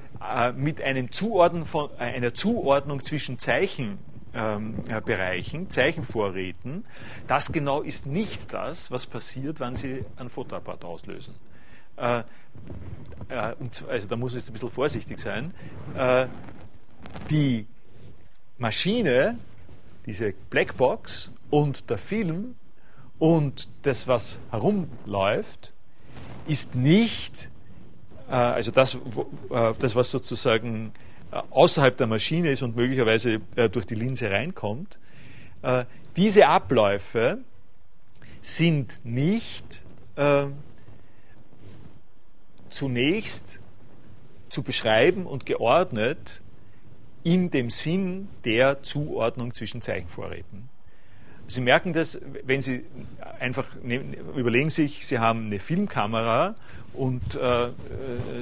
mit einem Zuordnen von, einer Zuordnung zwischen Zeichen ähm, äh, Bereichen, Zeichenvorräten. Das genau ist nicht das, was passiert, wenn Sie einen Fotoapparat auslösen. Äh, äh, und, also da muss man jetzt ein bisschen vorsichtig sein. Äh, die Maschine, diese Blackbox und der Film und das, was herumläuft, ist nicht, äh, also das, äh, das, was sozusagen außerhalb der Maschine ist und möglicherweise äh, durch die Linse reinkommt. Äh, diese Abläufe sind nicht zunächst zu beschreiben und geordnet in dem Sinn der Zuordnung zwischen Zeichenvorräten. Sie merken das, wenn Sie einfach nehmen, überlegen sich, Sie haben eine Filmkamera und äh,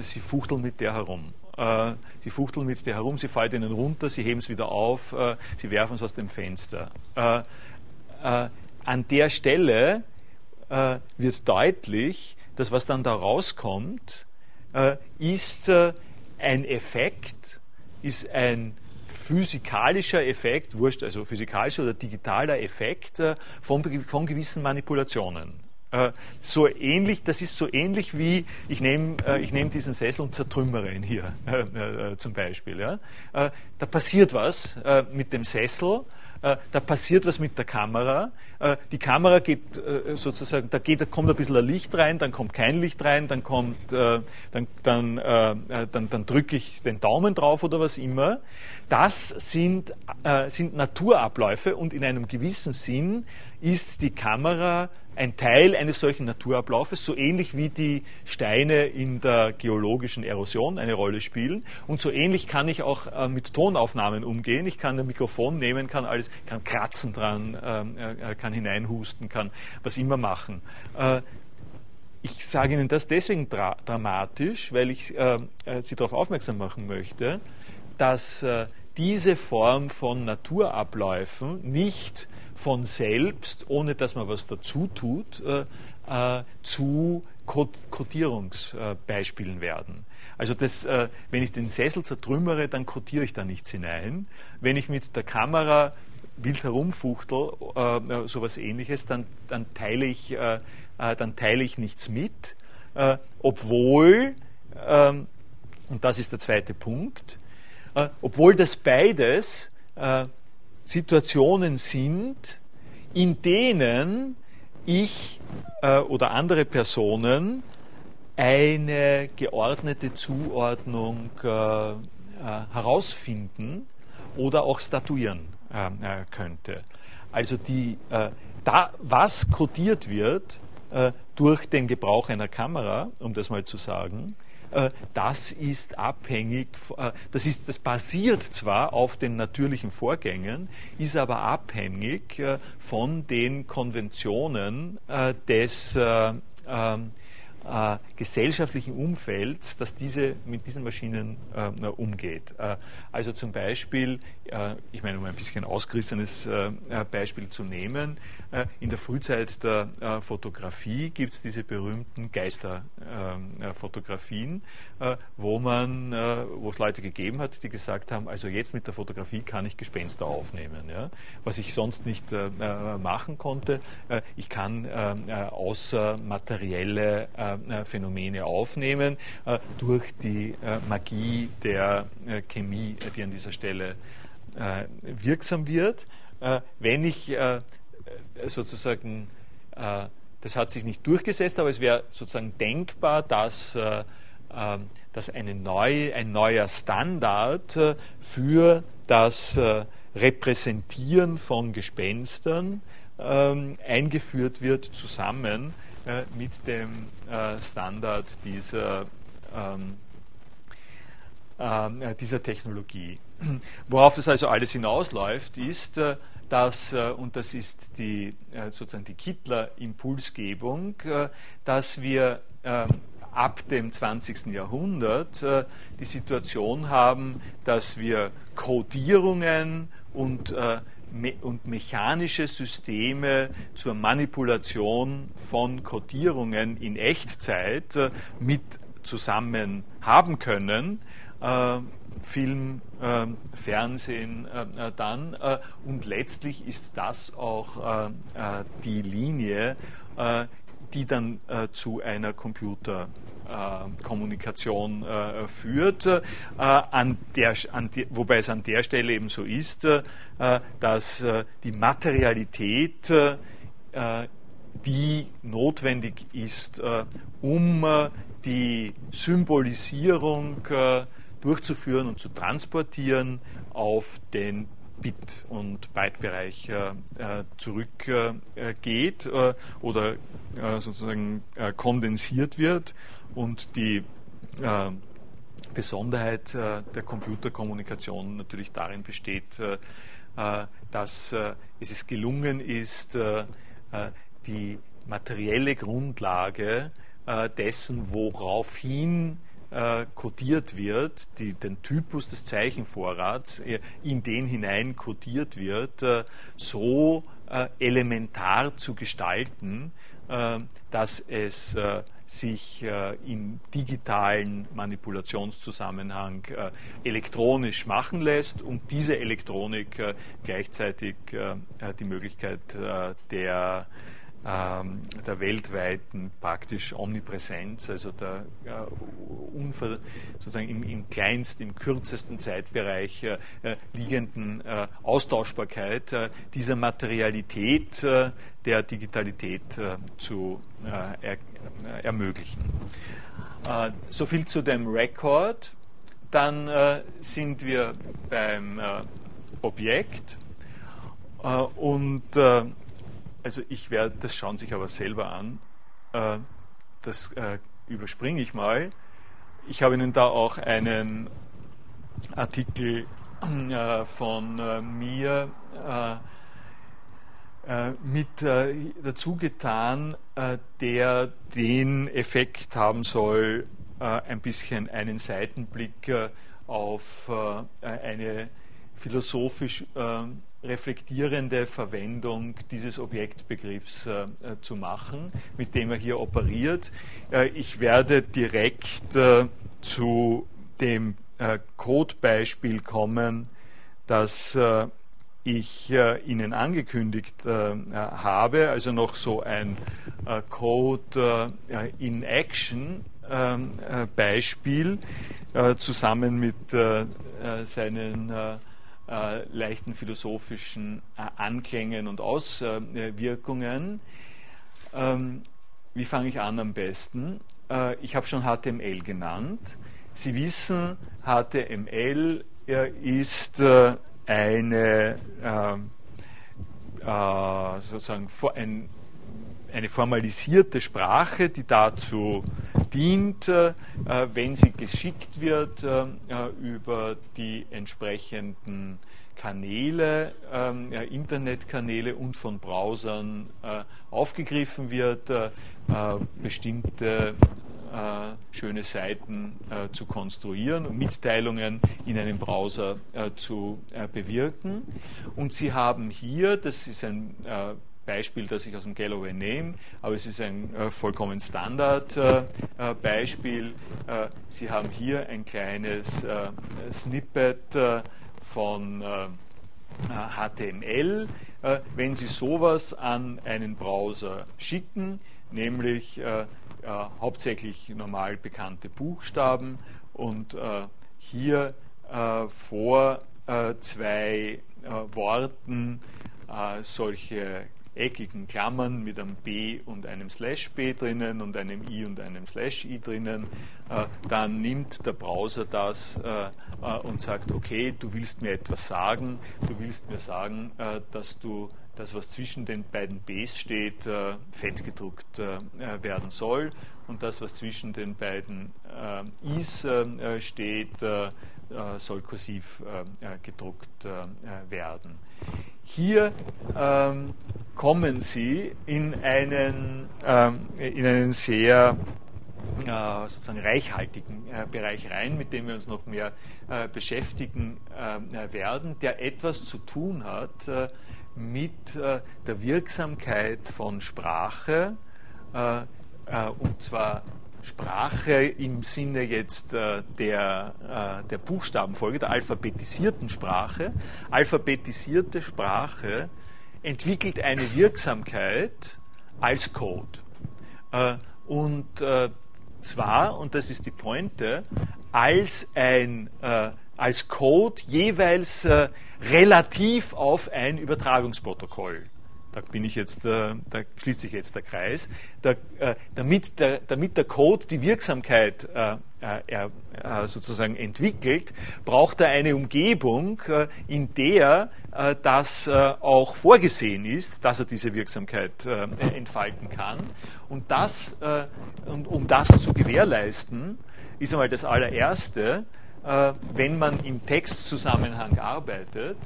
Sie fuchteln mit der herum. Äh, sie fuchteln mit dir herum, sie fallen ihnen runter, sie heben es wieder auf, äh, sie werfen es aus dem Fenster. Äh, an der Stelle wird deutlich, dass was dann da rauskommt, ist ein Effekt, ist ein physikalischer Effekt, wurscht, also physikalischer oder digitaler Effekt von, von gewissen Manipulationen. Äh, so ähnlich, das ist so ähnlich wie, ich nehme äh, ich nehm diesen Sessel und zertrümmere ihn hier äh, zum Beispiel. Ja? Da passiert was mit dem Sessel, da passiert was mit der Kamera. die Kamera geht sozusagen, da, geht, da kommt ein bisschen Licht rein, dann kommt kein Licht rein, dann kommt, dann, dann, dann, dann drücke ich den Daumen drauf oder was immer. Das sind, sind Naturabläufe und in einem gewissen Sinn ist die Kamera ein Teil eines solchen Naturablaufes, so ähnlich wie die Steine in der geologischen Erosion eine Rolle spielen. Und so ähnlich kann ich auch äh, mit Tonaufnahmen umgehen. Ich kann ein Mikrofon nehmen, kann alles, kann kratzen dran, äh, kann hineinhusten, kann was immer machen. Äh, ich sage Ihnen das deswegen dra dramatisch, weil ich äh, äh, Sie darauf aufmerksam machen möchte, dass äh, diese Form von Naturabläufen nicht von selbst, ohne dass man was dazu tut, äh, äh, zu Kodierungsbeispielen werden. Also das, äh, wenn ich den Sessel zertrümmere, dann kodiere ich da nichts hinein. Wenn ich mit der Kamera wild herumfuchtel, äh, sowas ähnliches, dann, dann, teile ich, äh, äh, dann teile ich nichts mit, äh, obwohl, ähm, und das ist der zweite Punkt, äh, obwohl das beides äh, Situationen sind, in denen ich oder andere Personen eine geordnete Zuordnung herausfinden oder auch statuieren äh, könnte. Also die, äh, da, was kodiert wird äh, durch den Gebrauch einer Kamera, um das mal zu sagen, äh, das ist abhängig, äh, das, ist, das basiert zwar auf den natürlichen Vorgängen, ist aber abhängig äh, von den Konventionen des ähm, äh, gesellschaftlichen Umfelds, das diese, mit diesen Maschinen äh, umgeht. Äh, also zum Beispiel, äh, ich meine, um ein bisschen ausgerissenes äh, Beispiel zu nehmen, äh, in der Frühzeit der Fotografie gibt es diese berühmten Geisterfotografien, wo man, wo es Leute gegeben hat, die gesagt haben, also jetzt mit der Fotografie kann ich Gespenster aufnehmen, ja? was ich sonst nicht machen konnte. ich kann außermaterielle äh, Phänomene aufnehmen äh, durch die äh, Magie der Chemie, die an dieser Stelle wirksam wird. wenn ich sozusagen das hat sich nicht durchgesetzt, aber es wäre sozusagen denkbar, dass, äh, dass eine neue, ein neuer Standard äh, für das äh, Repräsentieren von Gespenstern ähm, eingeführt wird, zusammen äh, mit dem äh, Standard dieser, ähm, äh, dieser Technologie. Worauf das also alles hinausläuft, ist, äh, dass, äh, und das ist die, sozusagen die Kittler-Impulsgebung, dass wir ähm, ab dem 20. Jahrhundert die Situation haben, dass wir Codierungen und und mechanische Systeme zur Manipulation von Codierungen in Echtzeit äh, mit zusammen haben können. Äh, Film, äh, Fernsehen dann. Und letztlich ist das auch die Linie, die dann zu einer Computer Kommunikation äh, führt, äh, an der, an die, wobei es an der Stelle eben so ist, dass die Materialität, die notwendig ist, um die Symbolisierung durchzuführen und zu transportieren, auf den Bit- und Byte-Bereich äh, zurückgeht äh, oder äh, sozusagen kondensiert wird und die äh, Besonderheit äh, der Computerkommunikation natürlich darin besteht, äh, äh dass äh, es ist gelungen ist, äh, die materielle Grundlage dessen, woraufhin kodiert wird, die, den Typus des Zeichenvorrats, in den hinein kodiert wird, so elementar zu gestalten, dass es sich äh, im digitalen Manipulationszusammenhang äh, elektronisch machen lässt und diese Elektronik äh, gleichzeitig äh, die Möglichkeit äh, der ähm, der weltweiten praktisch Omnipräsenz, also der äh, unver, sozusagen im, im kleinsten, im kürzesten Zeitbereich äh, äh liegenden äh, Austauschbarkeit äh, dieser Materialität äh, der Digitalität zu er, ermöglichen. so viel zu dem Record. Dann sind wir beim Objekt und also ich werde, das schauen sich aber selber an. Äh, das äh, überspringe ich mal. Ich habe Ihnen da auch einen Artikel äh, von mir mit dazu getan, der den Effekt haben soll, ein bisschen einen Seitenblick auf eine philosophisch reflektierende Verwendung dieses Objektbegriffs äh, zu machen, mit dem er hier operiert. Äh, ich werde direkt äh, zu dem äh, Codebeispiel kommen, das äh, ich äh, Ihnen angekündigt äh, habe, also noch so ein äh, Code äh, in Action ähm, äh, Beispiel äh, zusammen mit seinen leichten philosophischen Anklängen und Auswirkungen. Ähm, wie fange ich an am besten? ich habe schon HTML genannt. Sie wissen, HTML ist eine äh, äh, sozusagen ein, eine formalisierte Sprache, die dazu dient, äh, wenn sie geschickt wird, äh, über die entsprechenden Kanäle, ähm, Internetkanäle und von Browsern äh, aufgegriffen wird, äh, bestimmte äh, schöne Seiten äh, zu konstruieren und Mitteilungen in einem Browser äh, zu äh, bewirken. Und Sie haben hier, das ist ein äh, Beispiel, das ich aus dem Galloway nehme, aber es ist ein vollkommen Standard-Beispiel. Sie haben hier ein kleines Snippet von HTML. wenn Sie sowas an einen Browser schicken, nämlich äh, hauptsächlich normal bekannte Buchstaben. Und äh, hier äh, vor äh, zwei äh, Worten äh, solche eckigen Klammern mit einem B und einem Slash B drinnen und einem I und einem Slash I drinnen, dann nimmt der Browser das und sagt, okay, du willst mir etwas sagen, du willst mir sagen, dass du das, was zwischen den beiden Bs steht, äh, fettgedruckt äh, werden soll und das, was zwischen den beiden äh, Is äh, steht, äh, äh, soll kursiv gedruckt werden. Hier ähm, kommen Sie in einen, ähm, in einen sehr sozusagen reichhaltigen Bereich rein, mit dem wir uns noch mehr beschäftigen werden, der etwas zu tun hat mit äh, der Wirksamkeit von Sprache, äh, äh, und zwar Sprache im Sinne jetzt der, der Buchstabenfolge, der alphabetisierten Sprache. Alphabetisierte Sprache entwickelt eine Wirksamkeit als Code. Und zwar, und das ist die Pointe, als ein als Code jeweils relativ auf ein Übertragungsprotokoll. Da bin ich jetzt, äh, da schließt sich jetzt der Kreis. Da, äh, damit, der, damit der Code die Wirksamkeit äh, sozusagen entwickelt, braucht er eine Umgebung, in der das auch vorgesehen ist, dass er diese Wirksamkeit entfalten kann. Und das, und um das zu gewährleisten, ist einmal das allererste, wenn man im Textzusammenhang arbeitet,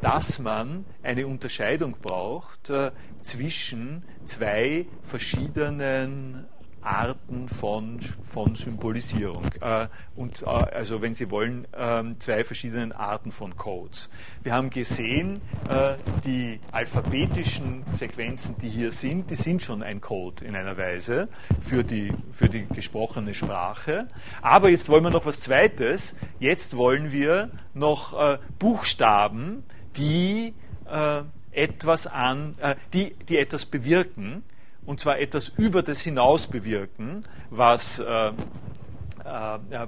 dass man eine Unterscheidung braucht äh, zwischen zwei verschiedenen Arten von, von Symbolisierung. Äh, und äh, also, wenn Sie wollen, äh, zwei verschiedenen Arten von Codes. Wir haben gesehen, äh, die alphabetischen Sequenzen, die hier sind, die sind schon ein Code in einer Weise für die, für die gesprochene Sprache. Aber jetzt wollen wir noch was Zweites. Jetzt wollen wir noch äh, Buchstaben, die äh, etwas an, die, die etwas bewirken und zwar etwas über das hinaus bewirken, was, äh, äh,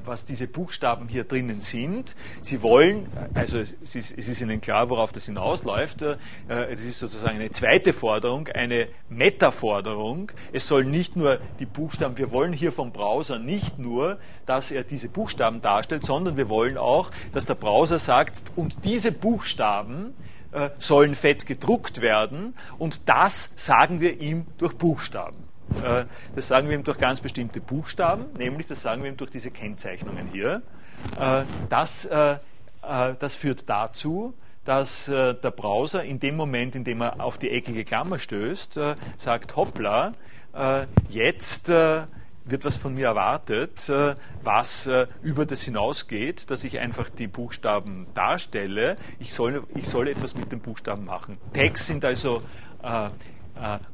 was diese Buchstaben hier drinnen sind. Sie wollen, also es ist, es ist Ihnen klar, worauf das hinausläuft, äh, es ist sozusagen eine zweite Forderung, eine Meta-Forderung. Es sollen nicht nur die Buchstaben, wir wollen hier vom Browser nicht nur, dass er diese Buchstaben darstellt, sondern wir wollen auch, dass der Browser sagt, und diese Buchstaben, äh, sollen fett gedruckt werden und das sagen wir ihm durch Buchstaben. Äh, das sagen wir ihm durch ganz bestimmte Buchstaben, nämlich das sagen wir ihm durch diese Kennzeichnungen hier. Äh, das, das führt dazu, dass der Browser in dem Moment, in dem er auf die eckige Klammer stößt, sagt, hoppla, jetzt wird was von mir erwartet, äh, was äh, über das hinausgeht, dass ich einfach die Buchstaben darstelle. Ich soll, ich soll etwas mit den Buchstaben machen. Text sind also äh, äh,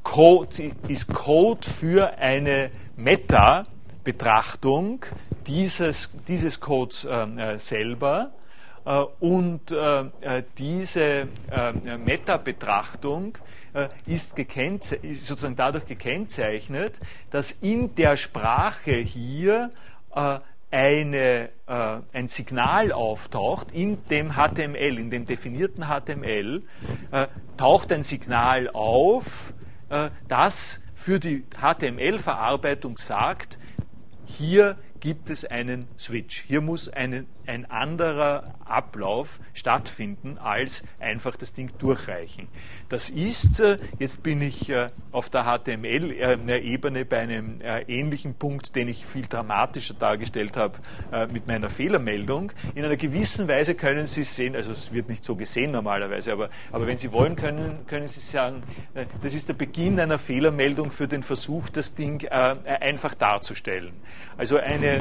Code, ist Code für eine Meta-Betrachtung dieses, dieses Codes äh, selber. und diese Meta-Betrachtung ist, ist, sozusagen dadurch gekennzeichnet, dass in der Sprache hier eine, äh, ein Signal auftaucht in dem HTML, in dem definierten HTML, äh, taucht ein Signal auf, äh, das für die HTML-Verarbeitung sagt, hier gibt es einen Switch. Hier muss einen, ein anderer Ablauf stattfinden, als einfach das Ding durchreichen. Das ist, äh, jetzt bin ich äh, auf der HTML-Ebene bei einem äh, ähnlichen Punkt, den ich viel dramatischer dargestellt habe mit meiner Fehlermeldung. In einer gewissen Weise können Sie sehen, also es wird nicht so gesehen normalerweise, aber, aber wenn Sie wollen, können, können Sie sagen, das ist der Beginn einer Fehlermeldung für den Versuch, das Ding einfach darzustellen. Also eine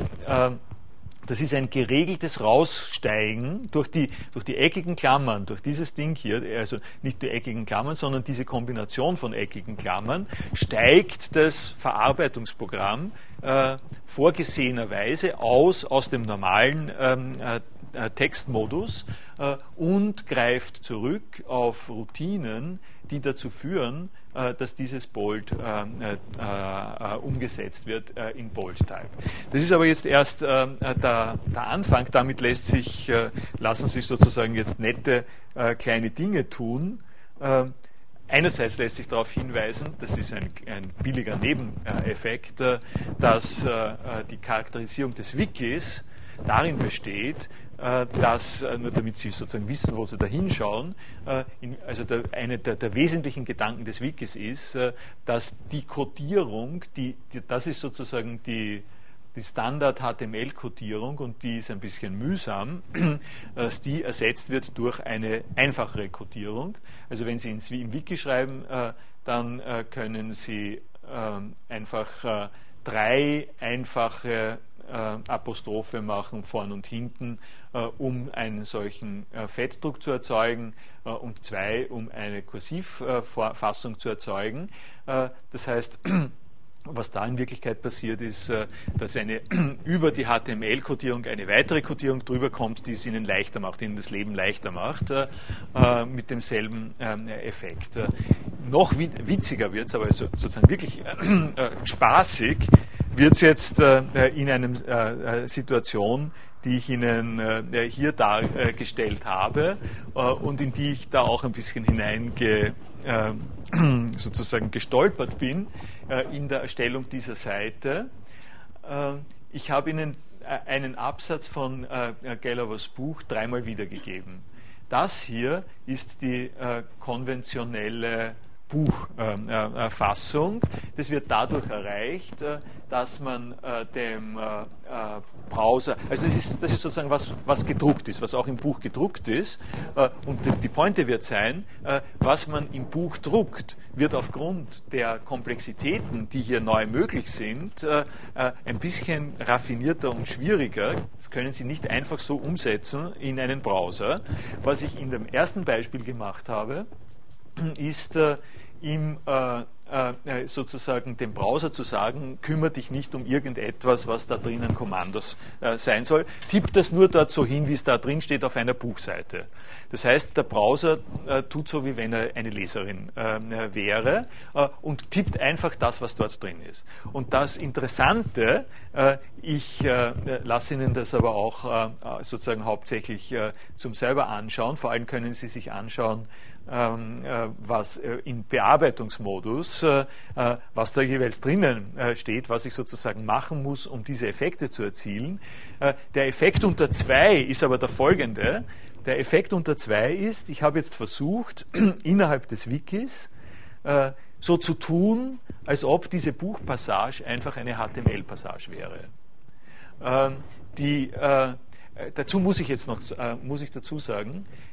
das ist ein geregeltes Raussteigen durch die, durch die eckigen Klammern, durch dieses Ding hier, also nicht die eckigen Klammern, sondern diese Kombination von eckigen Klammern, steigt das Verarbeitungsprogramm äh, vorgesehenerweise aus, aus dem normalen ähm, äh, äh Textmodus äh, und greift zurück auf Routinen, die dazu führen, dass dieses Bold äh, äh, umgesetzt wird in Bold-Type. Das ist aber jetzt erst der, der, Anfang. Damit lässt sich, lassen sich sozusagen jetzt nette kleine Dinge tun. Einerseits lässt sich darauf hinweisen, das ist ein, ein billiger Nebeneffekt, dass die Charakterisierung des Wikis darin besteht, äh, dass, äh, nur damit Sie sozusagen wissen, wo Sie da hinschauen, äh, also der, eine der, der, wesentlichen Gedanken des Wikis ist, dass die Codierung, die, die, das ist sozusagen die, die Standard-HTML-Kodierung und die ist ein bisschen mühsam, dass die ersetzt wird durch eine einfachere Kodierung. Also wenn Sie ins, im Wiki schreiben, dann können Sie ähm, einfach drei einfache Apostrophe machen, vorn und hinten, äh, um einen solchen äh, Fettdruck zu erzeugen äh, und zwei, um eine Kursivfassung zu erzeugen. das heißt, was da in Wirklichkeit passiert ist, dass eine über die HTML-Kodierung eine weitere Kodierung drüber kommt, die es ihnen leichter macht, ihnen das Leben leichter macht, mit demselben ähm, Effekt. Noch witziger wird es, aber sozusagen wirklich spaßig, wird es jetzt in einer Situation, die ich Ihnen äh, hier dargestellt habe äh, und in die ich da auch ein bisschen hineinge, äh, sozusagen gestolpert bin äh, in der Erstellung dieser Seite. Äh, ich habe Ihnen äh, einen Absatz von Gallovers Buch dreimal wiedergegeben. Das hier ist die konventionelle Buchfassung. das wird dadurch erreicht, äh, dass man äh, dem äh, Browser, also das ist, das ist sozusagen was, was gedruckt ist, was auch im Buch gedruckt ist. Und die Pointe wird sein, was man im Buch druckt, wird aufgrund der Komplexitäten, die hier neu möglich sind, ein bisschen raffinierter und schwieriger. Das können Sie nicht einfach so umsetzen in einen Browser. Was ich in dem ersten Beispiel gemacht habe, ist ihm äh, äh, sozusagen dem Browser zu sagen, kümmere dich nicht um irgendetwas, was da drinnen Kommandos äh, sein soll. Tipp das nur dort so hin, wie es da drin steht auf einer Buchseite. Das heißt, der Browser äh, tut so, wie wenn er eine Leserin ähm, wäre äh, und tippt einfach das, was dort drin ist. Und das Interessante, äh, ich äh, lasse Ihnen das aber auch sozusagen hauptsächlich zum selber anschauen. Vor allem können Sie sich anschauen, äh, was äh, im Bearbeitungsmodus, äh, was da jeweils drinnen steht, was ich sozusagen machen muss, um diese Effekte zu erzielen. Der Effekt unter zwei ist aber der folgende. Der Effekt unter zwei ist, ich habe jetzt versucht, innerhalb des Wikis so zu tun, als ob diese Buchpassage einfach eine HTML-Passage wäre. Ähm, die, dazu muss ich jetzt noch muss ich dazu sagen, äh,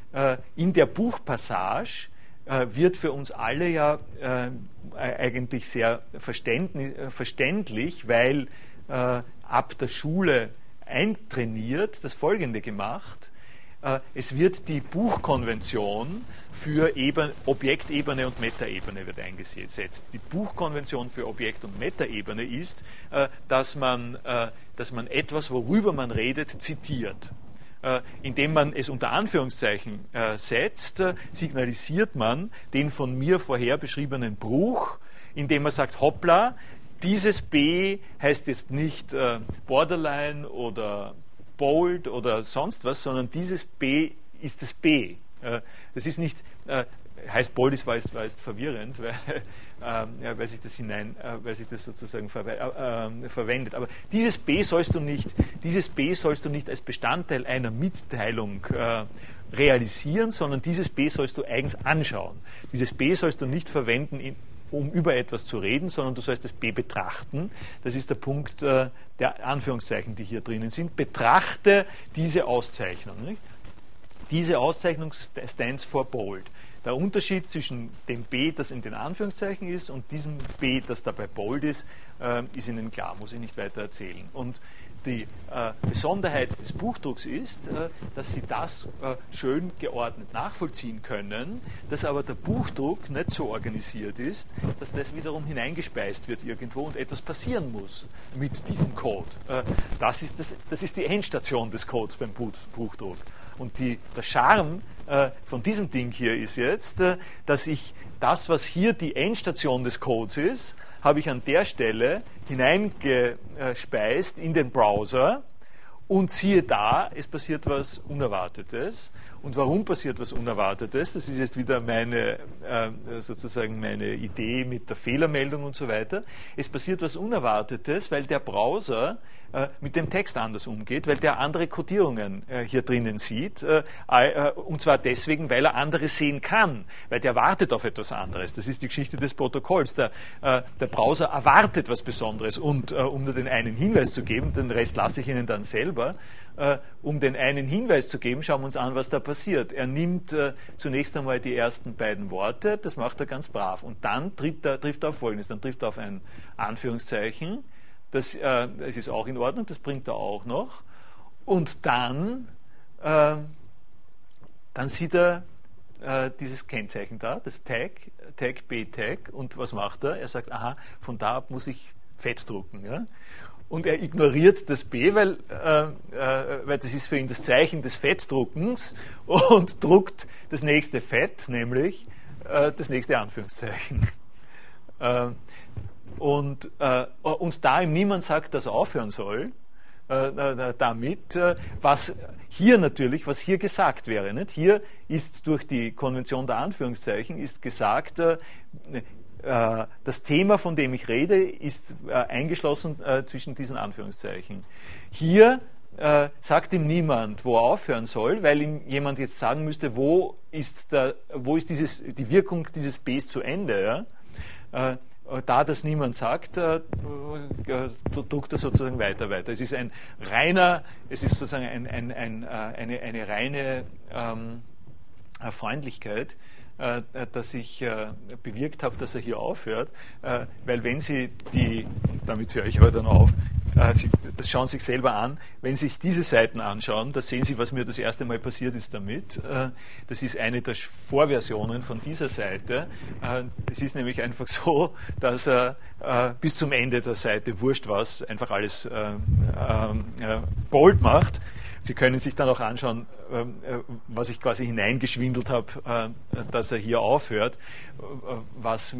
in der Buchpassage äh, wird für uns alle ja äh, eigentlich sehr verständlich, weil ab der Schule eintrainiert das Folgende gemacht. Es wird die Buchkonvention für Eben, Objektebene und Metaebene wird eingesetzt. Die Buchkonvention für Objekt- und Metaebene ist, dass man, dass man etwas, worüber man redet, zitiert. Äh, indem man es unter Anführungszeichen äh, setzt, äh, signalisiert man den von mir vorher beschriebenen Bruch, indem man sagt, hoppla, dieses B heißt jetzt nicht Borderline oder Bold oder sonst was, sondern dieses B ist das B. Das ist nicht, heißt Bold ist, war jetzt, war jetzt verwirrend, weil ja, weil sich das hinein, äh, weil sich das sozusagen ver äh, verwendet. Aber dieses B sollst du nicht, dieses B sollst du nicht als Bestandteil einer Mitteilung äh, realisieren, sondern dieses B sollst du eigens anschauen. Dieses B sollst du nicht verwenden, in, um über etwas zu reden, sondern du sollst das B betrachten. Das ist der Punkt äh, der Anführungszeichen, die hier drinnen sind. Betrachte diese Auszeichnung. Nicht? Diese Auszeichnung stands for bold. Der Unterschied zwischen dem B, das in den Anführungszeichen ist, und diesem B, das dabei bold ist, äh, ist Ihnen klar, muss ich nicht weiter erzählen. Und die äh, Besonderheit des Buchdrucks ist, äh, dass Sie das äh, schön geordnet nachvollziehen können, dass aber der Buchdruck nicht so organisiert ist, dass das wiederum hineingespeist wird irgendwo und etwas passieren muss mit diesem Code. Äh, das, ist das, das ist die Endstation des Codes beim Buchdruck. Und die, der Charme äh, von diesem Ding hier ist jetzt, äh, dass ich das, was hier die Endstation des Codes ist, habe ich an der Stelle hineingespeist in den Browser und siehe da, es passiert was Unerwartetes. Und warum passiert was Unerwartetes? Das ist jetzt wieder meine, äh, sozusagen meine Idee mit der Fehlermeldung und so weiter. Es passiert was Unerwartetes, weil der Browser mit dem Text anders umgeht, weil der andere Codierungen äh, hier drinnen sieht. Äh, und zwar deswegen, weil er andere sehen kann, weil der wartet auf etwas anderes. Das ist die Geschichte des Protokolls. Der, der Browser erwartet was Besonderes. Und um nur den einen Hinweis zu geben, den Rest lasse ich Ihnen dann selber, um den einen Hinweis zu geben, schauen wir uns an, was da passiert. Er nimmt zunächst einmal die ersten beiden Worte, das macht er ganz brav. Und dann trifft er, trifft er auf Folgendes. Dann trifft er auf ein Anführungszeichen, das, äh, das ist auch in Ordnung, das bringt er auch noch. Und dann, äh, dann sieht er äh, dieses Kennzeichen da, das Tag, Tag B-Tag. Und was macht er? Er sagt, aha, von da ab muss ich Fett drucken. Ja? Und er ignoriert das B, weil, äh, äh, weil das ist für ihn das Zeichen des Fettdruckens und druckt das nächste Fett, nämlich äh, das nächste Anführungszeichen. Und, äh, und da ihm niemand sagt, dass er aufhören soll, äh, äh, damit, äh, was hier natürlich, was hier gesagt wäre. Nicht? Hier ist durch die Konvention der Anführungszeichen ist gesagt, äh, äh, das Thema, von dem ich rede, ist eingeschlossen zwischen diesen Anführungszeichen. Hier sagt ihm niemand, wo er aufhören soll, weil ihm jemand jetzt sagen müsste, wo ist, der, wo ist dieses, die Wirkung dieses Bs zu Ende. Da das niemand sagt, äh, druckt er sozusagen weiter weiter. Es ist ein reiner, es ist sozusagen ein, ein, ein, äh, eine, eine reine ähm, Freundlichkeit, äh, dass ich äh, bewirkt habe, dass er hier aufhört, äh, weil wenn Sie die, damit höre ich aber dann auf, äh, das schauen sich selber an. Wenn Sie sich diese Seiten anschauen, da sehen Sie, was mir das erste Mal passiert ist damit. Äh, das ist eine der Vorversionen von dieser Seite. Äh, es ist nämlich einfach so, dass bis zum Ende der Seite, wurscht was, einfach alles bold macht. Sie können sich dann auch anschauen, ähm, äh, was ich quasi hineingeschwindelt habe, äh, dass er hier aufhört, äh, was,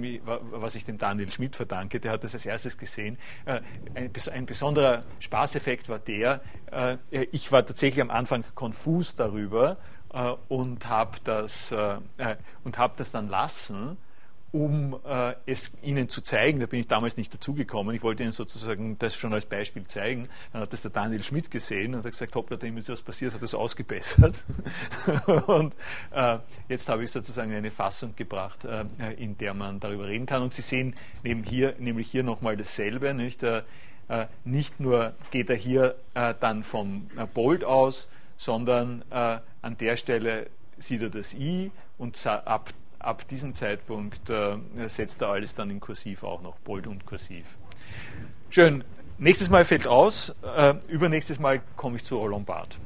ich dem Daniel Schmidt verdanke. Der hat das als erstes gesehen. Ein besonderer Spaßeffekt war der, ich war tatsächlich am Anfang konfus darüber und habe das, hab das dann lassen um äh, es Ihnen zu zeigen. Da bin ich damals nicht dazugekommen. Ich wollte Ihnen sozusagen das schon als Beispiel zeigen. Dann hat das der Daniel Schmidt gesehen und hat gesagt, hoppla, dem ist was passiert, hat das ausgebessert. und äh, jetzt habe ich sozusagen eine Fassung gebracht, äh, in der man darüber reden kann. Und Sie sehen neben hier, nämlich hier nochmal dasselbe. Nicht? Äh, äh, nicht nur geht er hier äh, dann vom Bold aus, sondern an der Stelle sieht er das I und ab ab diesem Zeitpunkt äh, setzt er alles dann in Kursiv auch noch, Bold und Kursiv. Schön. Nächstes Mal fällt aus, äh, übernächstes Mal komme ich zu Olombard.